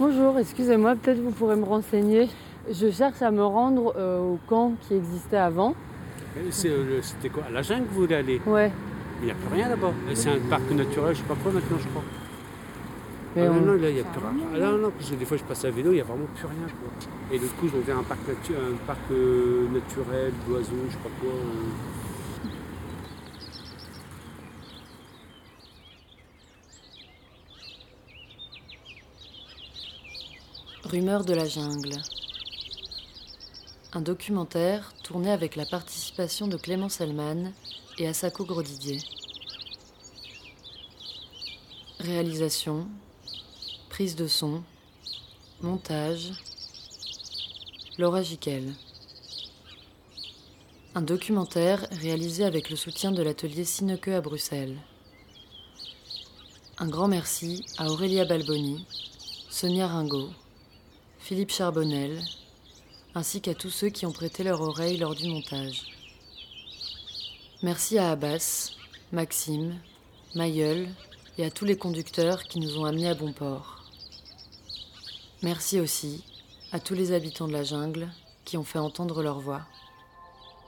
Bonjour, excusez-moi, peut-être vous pourrez me renseigner. Je cherche à me rendre euh, au camp qui existait avant. C'était quoi À la jungle vous voulez aller? Ouais. Il n'y a plus rien là-bas. C'est un parc naturel, je sais pas quoi maintenant, je crois. Mais ah, on- non, non, là, il n'y a plus rien. Ah, non, non, parce que des fois, je passe à vélo, il n'y a vraiment plus rien. Quoi. Et du coup, je vais vers un parc, natu- un parc euh, naturel, d'oiseaux, je sais pas quoi. euh. Rumeurs de la jungle. Un documentaire tourné avec la participation de Clément Selman et Asako Grodidier. Réalisation, prise de son, montage, Laura Giquel. Un documentaire réalisé avec le soutien de l'atelier Sineke à Bruxelles. Un grand merci à Aurélia Balboni, Sonia Ringot, Philippe Charbonnel, ainsi qu'à tous ceux qui ont prêté leur oreille lors du montage. Merci à Abbas, Maxime, Mayol et à tous les conducteurs qui nous ont amenés à bon port. Merci aussi à tous les habitants de la jungle qui ont fait entendre leur voix.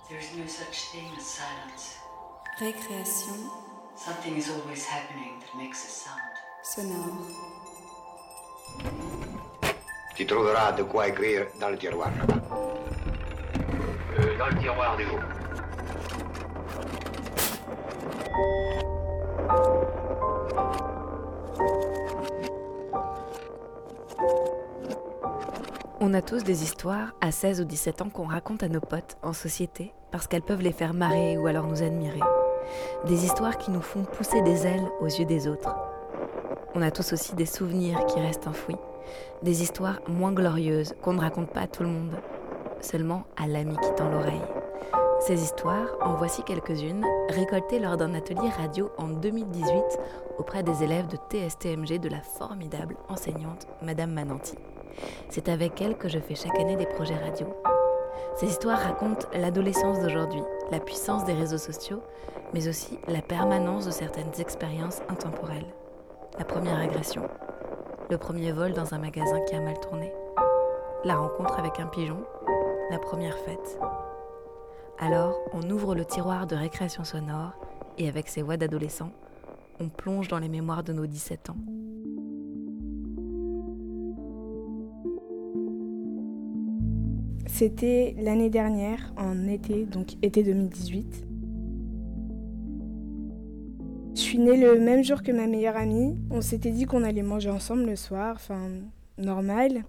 There is no such thing as silence. Récréation Something is always happening that makes a sound. sonore. Tu trouveras de quoi écrire dans le tiroir là-bas. Euh, dans le tiroir du haut. On a tous des histoires à 16 ou 17 ans qu'on raconte à nos potes en société parce qu'elles peuvent les faire marrer ou alors nous admirer. Des histoires qui nous font pousser des ailes aux yeux des autres. On a tous aussi des souvenirs qui restent enfouis, des histoires moins glorieuses qu'on ne raconte pas à tout le monde, seulement à l'ami qui tend l'oreille. Ces histoires, en voici quelques-unes, récoltées lors d'un atelier radio en 2018 auprès des élèves de TSTMG de la formidable enseignante Madame Mananti. C'est avec elle que je fais chaque année des projets radio. Ces histoires racontent l'adolescence d'aujourd'hui, la puissance des réseaux sociaux, mais aussi la permanence de certaines expériences intemporelles. La première agression, le premier vol dans un magasin qui a mal tourné, la rencontre avec un pigeon, la première fête. Alors, on ouvre le tiroir de récréation sonore et avec ses voix d'adolescents, on plonge dans les mémoires de nos 17 ans. C'était l'année dernière, en été, donc été 2018. Je suis née le même jour que ma meilleure amie. On s'était dit qu'on allait manger ensemble le soir, enfin normal.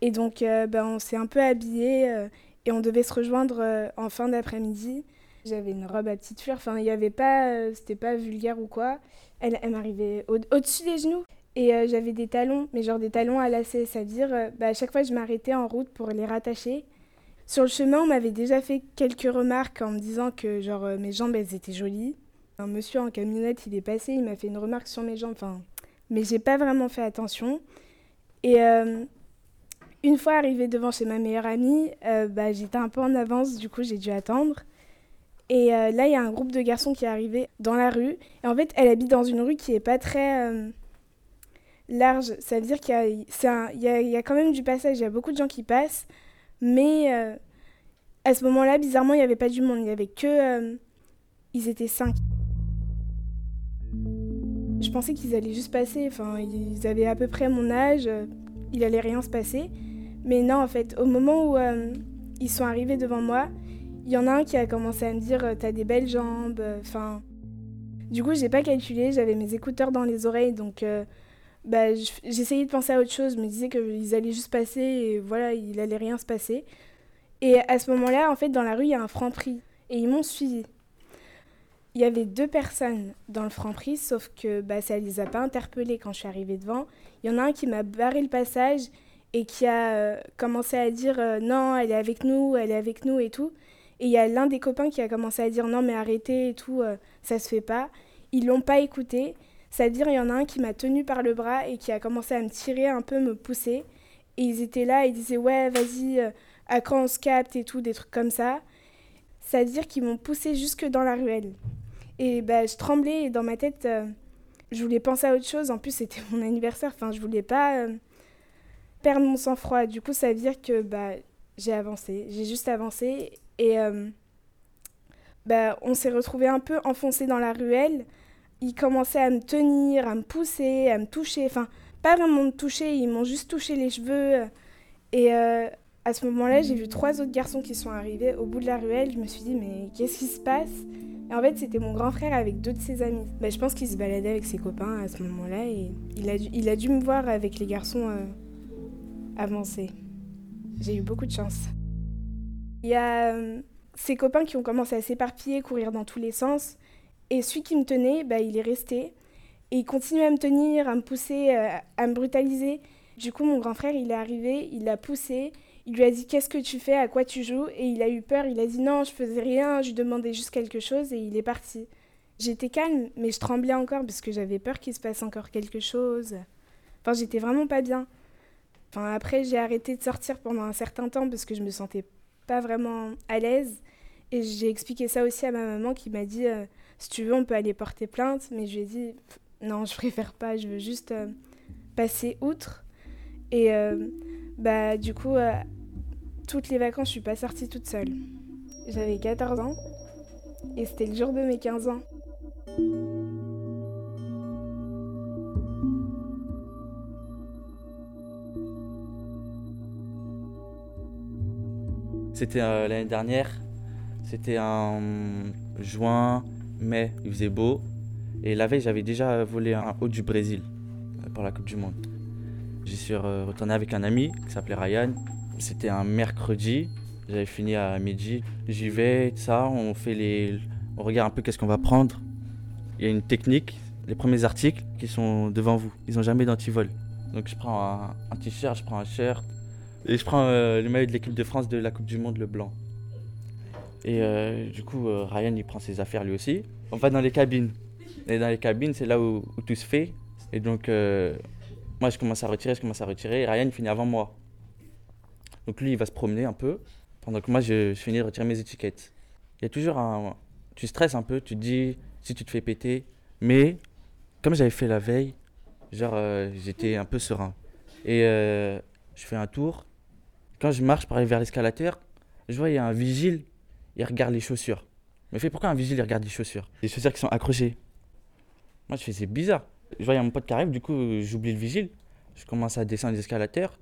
Et donc euh, ben, on s'est un peu habillés euh, et on devait se rejoindre euh, en fin d'après-midi. J'avais une robe à petites fleurs, enfin il y avait pas, euh, c'était pas vulgaire ou quoi. Elle, elle m'arrivait au- au-dessus des genoux. Et j'avais des talons, mais genre des talons à lacets, c'est-à-dire euh, bah, à chaque fois je m'arrêtais en route pour les rattacher. Sur le chemin, on m'avait déjà fait quelques remarques en me disant que genre mes jambes elles étaient jolies. Un monsieur en camionnette, il est passé, il m'a fait une remarque sur mes jambes, enfin, mais j'ai pas vraiment fait attention. Et euh, une fois arrivée devant chez ma meilleure amie, euh, bah, j'étais un peu en avance, du coup j'ai dû attendre. Et euh, là, il y a un groupe de garçons qui est arrivé dans la rue. Et en fait, elle habite dans une rue qui est pas très large. Ça veut dire qu'il y y, a, quand même du passage, il y a beaucoup de gens qui passent. Mais à ce moment-là, bizarrement, il n'y avait pas du monde. Il y avait que. ils étaient cinq. Je pensais qu'ils allaient juste passer. Enfin, ils avaient à peu près mon âge. euh, Il allait rien se passer. Mais non, en fait, au moment où euh, ils sont arrivés devant moi, il y en a un qui a commencé à me dire euh, T'as des belles jambes. Enfin. Du coup, j'ai pas calculé. J'avais mes écouteurs dans les oreilles. Donc, bah, j'essayais de penser à autre chose. Je me disais qu'ils allaient juste passer. Et voilà, il allait rien se passer. Et à ce moment-là, en fait, dans la rue, il y a un franc prix. Et ils m'ont suivi. Il y avait deux personnes dans le franc-prix, sauf que bah, ça ne les a pas interpellés quand je suis arrivée devant. Il y en a un qui m'a barré le passage et qui a euh, commencé à dire euh, non, elle est avec nous, elle est avec nous et tout. Et il y a l'un des copains qui a commencé à dire non, mais arrêtez et tout, euh, ça se fait pas. Ils l'ont pas écouté. C'est-à-dire, il y en a un qui m'a tenu par le bras et qui a commencé à me tirer un peu, me pousser. Et ils étaient là, ils disaient ouais, vas-y, euh, à quand on se capte et tout, des trucs comme ça. C'est-à-dire qu'ils m'ont poussé jusque dans la ruelle. Et bah, je tremblais et dans ma tête, euh, je voulais penser à autre chose. En plus, c'était mon anniversaire. Enfin, je voulais pas. euh, perdre mon sang-froid. Du coup, ça veut dire que bah, j'ai avancé. J'ai juste avancé. Et euh, bah, on s'est retrouvé un peu enfoncé dans la ruelle. Ils commençaient à me tenir, à me pousser, à me toucher. Enfin, pas vraiment me toucher, ils m'ont juste touché les cheveux. Et euh, à ce moment-là, j'ai vu trois autres garçons qui sont arrivés au bout de la ruelle. Je me suis dit, mais qu'est-ce qui se passe? En fait, c'était mon grand frère avec deux de ses amis. Bah, je pense qu'il se baladait avec ses copains à ce moment-là et il a, dû, il a dû me voir avec les garçons euh, avancer. J'ai eu beaucoup de chance. Il y a euh, ses copains qui ont commencé à s'éparpiller, courir dans tous les sens. Et celui qui me tenait, bah, il est resté. Et il continuait à me tenir, à me pousser, euh, à me brutaliser. Du coup, mon grand frère, il est arrivé, il l'a poussé. Il lui a dit Qu'est-ce que tu fais? À quoi tu joues? Et il a eu peur. Il a dit Non, je faisais rien, je lui demandais juste quelque chose et il est parti. J'étais calme, mais je tremblais encore parce que j'avais peur qu'il se passe encore quelque chose. Enfin, j'étais vraiment pas bien. Enfin, après, j'ai arrêté de sortir pendant un certain temps parce que je me sentais pas vraiment à l'aise. Et j'ai expliqué ça aussi à ma maman qui m'a dit euh, Si tu veux, on peut aller porter plainte. Mais je lui ai dit Non, je préfère pas, je veux juste euh, passer outre. Et euh, bah, du coup, euh, toutes les vacances, je suis pas sortie toute seule. J'avais 14 ans et c'était le jour de mes 15 ans. C'était euh, l'année dernière, c'était en juin, mai, il faisait beau. Et la veille, j'avais déjà volé un haut du Brésil pour la Coupe du Monde. J'y suis retourné avec un ami qui s'appelait Ryan. C'était un mercredi, j'avais fini à midi. J'y vais, ça, on fait les. On regarde un peu qu'est-ce qu'on va prendre. Il y a une technique, les premiers articles qui sont devant vous. Ils n'ont jamais d'antivol. Donc je prends un, t-shirt, je prends un shirt. Et je prends euh, le maillot de l'équipe de France de la Coupe du Monde, le blanc. Et euh, du coup, euh, Ryan, il prend ses affaires lui aussi. On va dans les cabines. Et dans les cabines, c'est là où, où, tout se fait. Et donc, moi, je commence à retirer, je commence à retirer. Et Ryan, finit avant moi. Donc lui, il va se promener un peu. Pendant que moi, je, finis de retirer mes étiquettes. Il y a toujours un... Tu stresses un peu, tu te dis si tu te fais péter. Mais, comme j'avais fait la veille, genre, euh, j'étais un peu serein. Et euh, je fais un tour. Quand je marche aller vers l'escalateur, je vois, il y a un vigile, il regarde les chaussures. Mais fait pourquoi un vigile, il regarde les chaussures? Les chaussures qui sont accrochées. Moi, je fais, c'est bizarre. Je vois, il y a mon pote qui arrive, du coup, j'oublie le vigile. Je commence à descendre l'escalateur.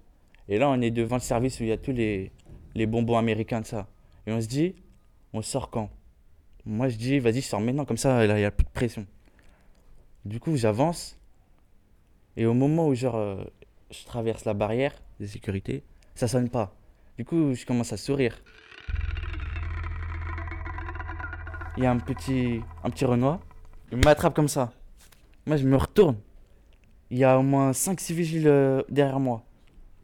Et là, on est devant le service où il y a tous les, les bonbons américains de ça. Et on se dit, on sort quand? Moi, je dis, vas-y, je sors maintenant, comme ça, il n'y a plus de pression. Du coup, j'avance. Et au moment où genre, euh, je traverse la barrière de sécurité, ça sonne pas. Du coup, je commence à sourire. Il y a un petit, un petit Renoir, il m'attrape comme ça. Moi, je me retourne. Il y a au moins 5-6 vigiles euh, derrière moi.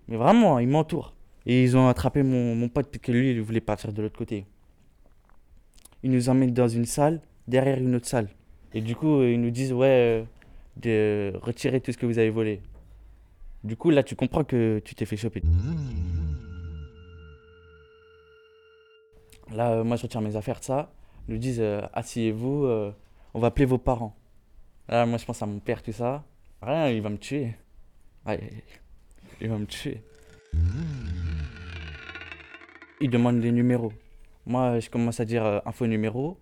Mais vraiment, ils m'entourent. Et ils ont attrapé mon, mon pote, parce que lui, il voulait partir de l'autre côté. Ils nous emmènent dans une salle, derrière une autre salle. Et du coup, ils nous disent, ouais, euh, de retirer tout ce que vous avez volé. Du coup, là, tu comprends que tu t'es fait choper. Là, euh, moi, je retire mes affaires de ça. Ils nous disent, euh, asseyez-vous, on va appeler vos parents. Là, moi, je pense à mon père, tout ça. Rien, il va me tuer. Ouais, il va me tuer. Il demande les numéros. Moi, je commence à dire euh, info numéro.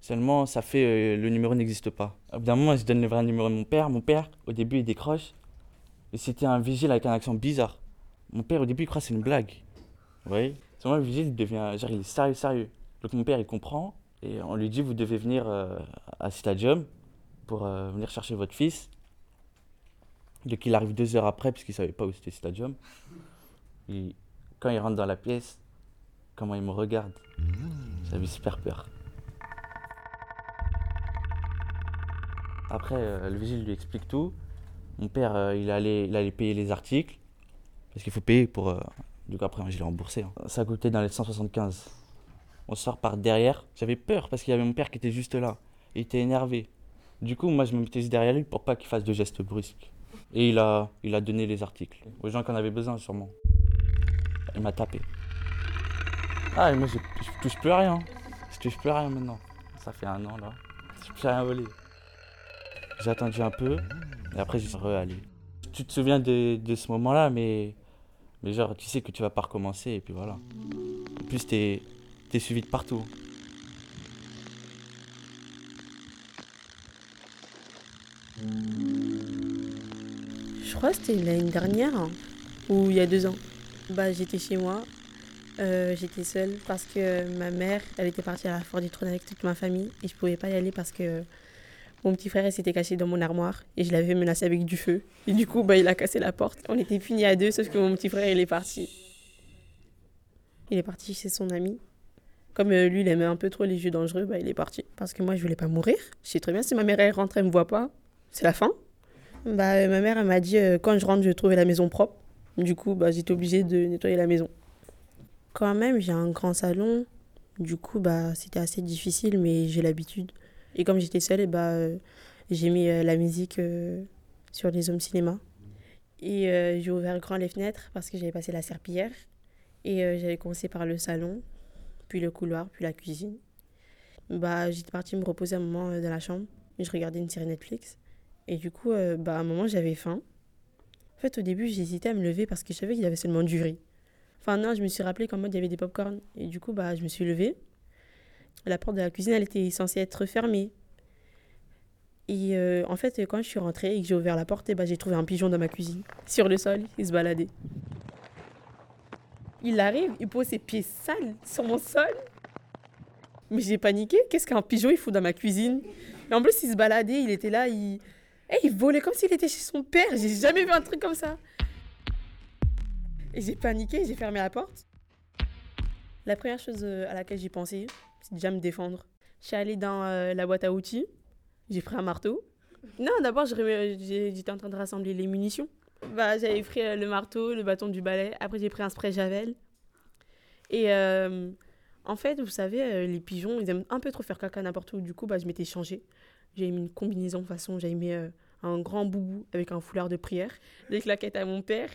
Seulement, ça fait euh, le numéro n'existe pas. Au bout d'un moment, je donne le vrai numéro de mon père. Mon père, au début, il décroche. Et c'était un vigile avec un accent bizarre. Mon père, au début, il croit que c'est une blague. Vous voyez? Seulement, le vigile, il devient. Genre, il est sérieux, sérieux. Donc, mon père, il comprend. Et on lui dit Vous devez venir euh, à Stadium pour euh, venir chercher votre fils. Donc, il arrive deux heures après, puisqu'il ne savait pas où c'était Stadium. Et quand il rentre dans la pièce, comment il me regarde, j'avais super peur. Après, euh, le vigile lui explique tout. Mon père, euh, il, allait, il allait payer les articles. Parce qu'il faut payer pour. euh, du coup, après, je l'ai remboursé. hein. Ça coûtait dans les 175. On sort par derrière. J'avais peur parce qu'il y avait mon père qui était juste là. Il était énervé. Du coup, moi, je me mettais derrière lui pour pas qu'il fasse de gestes brusques. Et il a, il a donné les articles aux gens qui en avaient besoin, sûrement. Il m'a tapé. Ah, et moi, je, touche plus à rien. Je touche plus à rien maintenant. Ça fait un an, là. Je plus rien volé. J'ai attendu un peu, et après, je suis re-allé. Tu te souviens de, de ce moment-là, mais Mais genre, tu sais que tu vas pas recommencer et puis voilà. En plus, t'es es suivi de partout. Je crois que c'était l'année dernière hein, ou il y a deux ans. Bah, j'étais chez moi, euh, j'étais seule parce que ma mère, elle était partie à la Fort du Trône avec toute ma famille et je pouvais pas y aller parce que mon petit frère s'était caché dans mon armoire et je l'avais menacé avec du feu. Et du coup, bah, il a cassé la porte. On était finis à deux, sauf que mon petit frère, il est parti. Il est parti chez son ami. Comme euh, lui, il aimait un peu trop les jeux dangereux, bah, il est parti. Parce que moi, je voulais pas mourir. Je sais très bien, si ma mère, elle rentre, elle me voit pas, c'est la fin. Bah, euh, ma mère, m'a dit, quand je rentre, je vais trouver la maison propre. Du coup, bah, j'étais obligée de nettoyer la maison. Quand même, j'ai un grand salon. Du coup, bah, c'était assez difficile, mais j'ai l'habitude. Et comme j'étais seule, et bah, euh, j'ai mis euh, la musique euh, sur les hommes cinéma. Et j'ai ouvert grand les fenêtres parce que j'avais passé la serpillière. Et j'avais commencé par le salon, puis le couloir, puis la cuisine. Bah, j'étais partie me reposer un moment dans la chambre. Je regardais une série Netflix. Et du coup, bah, à un moment, j'avais faim. En fait, au début, j'hésitais à me lever parce que je savais qu'il y avait seulement du riz. Enfin, non, je me suis rappelé qu'en mode, il y avait des pop-corn. Et du coup, bah, je me suis levée. La porte de la cuisine, elle était censée être fermée. Et euh, en fait, quand je suis rentrée et que j'ai ouvert la porte, et bah, j'ai trouvé un pigeon dans ma cuisine, sur le sol, il se baladait. Il arrive, il pose ses pieds sales sur mon sol. Mais j'ai paniqué. Qu'est-ce qu'un pigeon il fout dans ma cuisine? Et en plus, il se baladait, il était là, il, et eh, il volait comme s'il était chez son père. J'ai jamais vu un truc comme ça. Et j'ai paniqué, j'ai fermé la porte. La première chose euh, à laquelle j'ai pensé, c'est déjà me défendre. Je suis allée dans euh, la boîte à outils, j'ai pris un marteau. Non, d'abord, j'étais en train de rassembler les munitions. Bah, J'avais pris euh, le marteau, le bâton du balai. Après, j'ai pris un spray Javel. Et en fait, vous savez, les pigeons, ils aiment un peu trop faire caca n'importe où. Du coup, bah, je m'étais changée. J'avais mis une combinaison de façon, j'avais mis un grand boubou avec un foulard de prière, des claquettes à mon père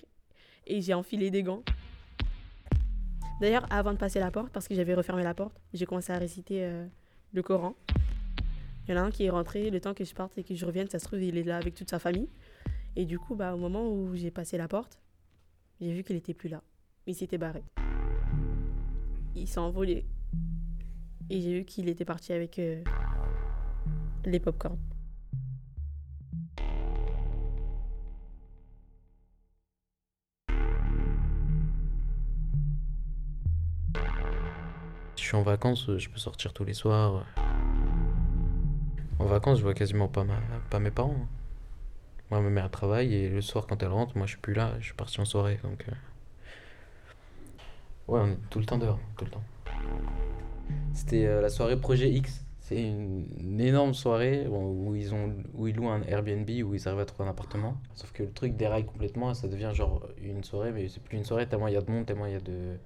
et j'ai enfilé des gants. D'ailleurs, avant de passer la porte, parce que j'avais refermé la porte, j'ai commencé à réciter euh, le Coran. Il y en a un qui est rentré, le temps que je parte et que je revienne, ça se trouve, il est là avec toute sa famille. Et du coup, bah, au moment où j'ai passé la porte, j'ai vu qu'il n'était plus là. Il s'était barré. Il s'est envolé. Et j'ai vu qu'il était parti avec euh, les pop-corns. suis en vacances, je peux sortir tous les soirs. En vacances, je vois quasiment pas, ma, pas mes parents. Moi, ma mère travaille et le soir, quand elle rentre, moi, je suis plus là. Je suis parti en soirée. Donc, euh. ouais, on est tout le temps dehors, tout le temps. C'était euh, la soirée Projet X. C'est une, énorme soirée où ils, ont, où ils louent un Airbnb, où ils arrivent à trouver un appartement. Sauf que le truc déraille complètement, ça devient genre une soirée, mais c'est plus une soirée tellement il y a de monde, tellement il y a de,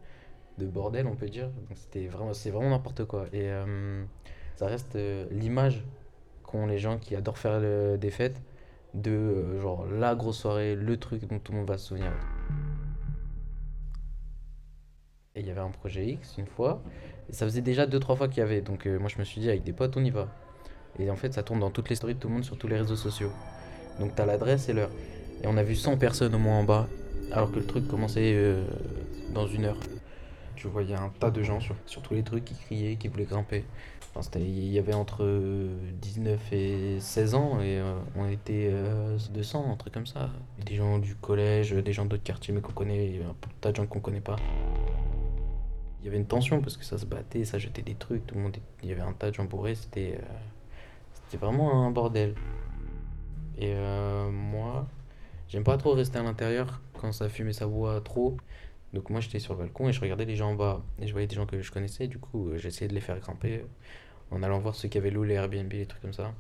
de bordel, on peut dire. c'était vraiment, c'est vraiment n'importe quoi. Et euh, ça reste euh, l'image qu'ont les gens qui adorent faire des fêtes de euh, genre la grosse soirée, le truc dont tout le monde va se souvenir. Et il y avait un projet X une fois, et ça faisait déjà 2-3 fois qu'il y avait. Donc moi je me suis dit avec des potes on y va. Et en fait ça tourne dans toutes les stories de tout le monde sur tous les réseaux sociaux. Donc t'as l'adresse et l'heure. Et on a vu 100 personnes au moins en bas, alors que le truc commençait dans une heure. Tu voyais un tas de gens sur, sur tous les trucs qui criaient, qui voulaient grimper. il y avait entre 19 et 16 ans et euh, on était 200, euh, un truc comme ça. Des gens du collège, des gens d'autres quartiers mais qu'on connaît, un tas de gens qu'on connaît pas. Y avait une tension parce que ça se battait, ça jetait des trucs, tout le monde, il y avait un tas de gens bourrés, c'était euh, vraiment un bordel. Et moi, j'aime pas trop rester à l'intérieur quand ça fume et ça boit trop. Donc moi j'étais sur le balcon et je regardais les gens en bas et je voyais des gens que je connaissais. Du coup euh, j'essayais de les faire grimper en allant voir ceux qui avaient loué les Airbnb, les trucs comme ça.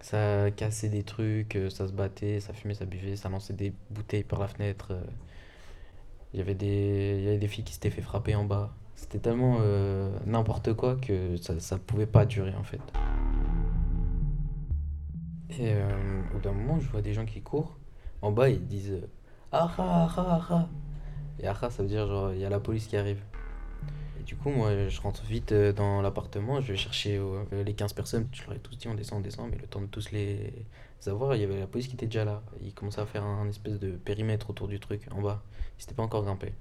Ça cassait des trucs, euh, ça se battait, ça fumait, ça buvait, ça lançait des bouteilles par la fenêtre. Euh. Il y avait des, il y des filles qui s'étaient fait frapper en bas. C'était tellement n'importe quoi que ça, ça pouvait pas durer en fait. Et au bout d'un moment, je vois des gens qui courent. En bas, ils disent Ah ah ah ah et Aha, ça veut dire genre, il y a la police qui arrive. Du coup, moi, je rentre vite euh, dans l'appartement, je vais chercher euh, les 15 personnes. Je leur ai tous dit on descend, on descend, mais le temps de tous les avoir, il y avait la police qui était déjà là. Ils commençaient à faire un espèce de périmètre autour du truc en bas. Ils n'étaient pas encore grimpés.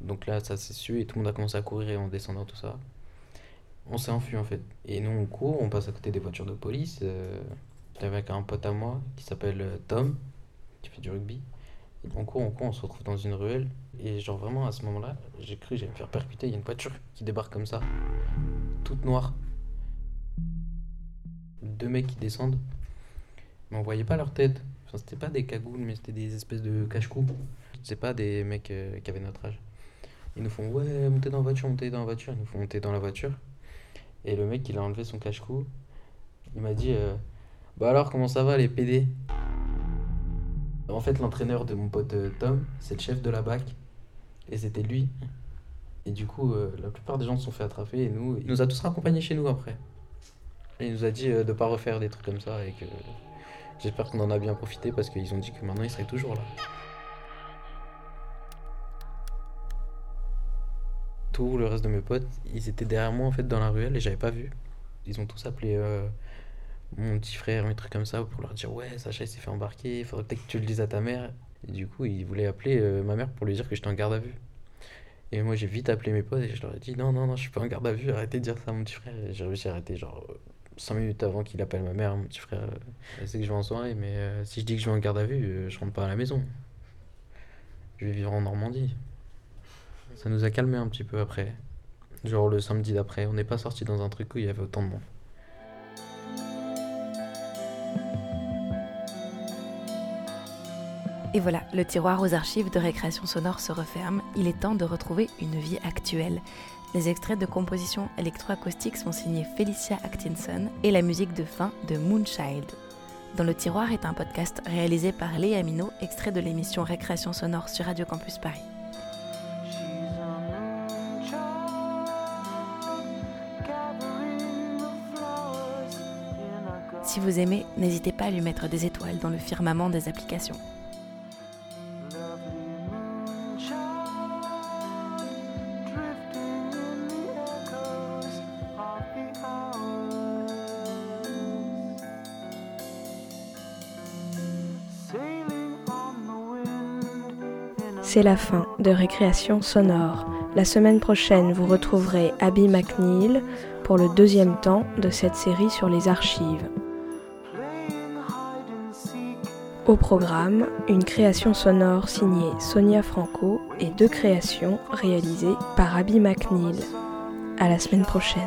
Donc là, ça s'est su et tout le monde a commencé à courir et en descendant tout ça. On s'est enfui en fait. Et nous, on court, on passe à côté des voitures de police. Euh, avec un pote à moi qui s'appelle Tom, qui fait du rugby. on court, on court, on se retrouve dans une ruelle. Et genre vraiment à ce moment-là, j'ai cru que j'allais me faire percuter. Il y a une voiture qui débarque comme ça, toute noire. Deux mecs qui descendent. Mais on voyait pas leur tête. C'était pas des cagoules, mais c'était des espèces de cache-cou. C'est pas des mecs euh, qui avaient notre âge. Ils nous font ouais, montez dans la voiture, montez dans la voiture. Ils nous font monter dans la voiture. Et le mec, il a enlevé son cache-cou. Il m'a dit euh, bah alors comment ça va les PD En fait, l'entraîneur de mon pote euh, Tom, c'est le chef de la BAC. Et c'était lui. Et du coup, euh, la plupart des gens se sont fait attraper et nous, il nous a tous raccompagnés chez nous après. Il nous a dit euh, de pas refaire des trucs comme ça et que j'espère qu'on en a bien profité parce qu'ils ont dit que maintenant il serait toujours là. Tout le reste de mes potes, ils étaient derrière moi en fait dans la ruelle et j'avais pas vu. Ils ont tous appelé euh, mon petit frère, un trucs comme ça pour leur dire ouais Sacha il s'est fait embarquer, il faudrait peut-être que tu le dises à ta mère. Du coup, il voulait appeler euh, ma mère pour lui dire que j'étais en garde à vue. Et moi, j'ai vite appelé mes potes et je leur ai dit non, non, non, je suis pas en garde à vue, arrêtez de dire ça à mon petit frère. J'ai réussi à arrêter genre 5 minutes avant qu'il appelle ma mère, mon petit frère. Euh, sait que je vais en soirée, mais euh, si je dis que je vais en garde à vue, je rentre pas à la maison. Je vais vivre en Normandie. Ça nous a calmé un petit peu après. Genre le samedi d'après, on n'est pas sorti dans un truc où il y avait autant de monde. Et voilà, le tiroir aux archives de récréation sonore se referme. Il est temps de retrouver une vie actuelle. Les extraits de compositions électroacoustiques sont signés Felicia Actinson et la musique de fin de Moonchild. Dans le tiroir est un podcast réalisé par Léa Minot, extrait de l'émission Récréation sonore sur Radio Campus Paris. Si vous aimez, n'hésitez pas à lui mettre des étoiles dans le firmament des applications. C'est la fin de Récréation sonore. La semaine prochaine, vous retrouverez Abby McNeil pour le deuxième temps de cette série sur les archives. Au programme, une création sonore signée Sonia Franco et deux créations réalisées par Abby McNeil. À la semaine prochaine.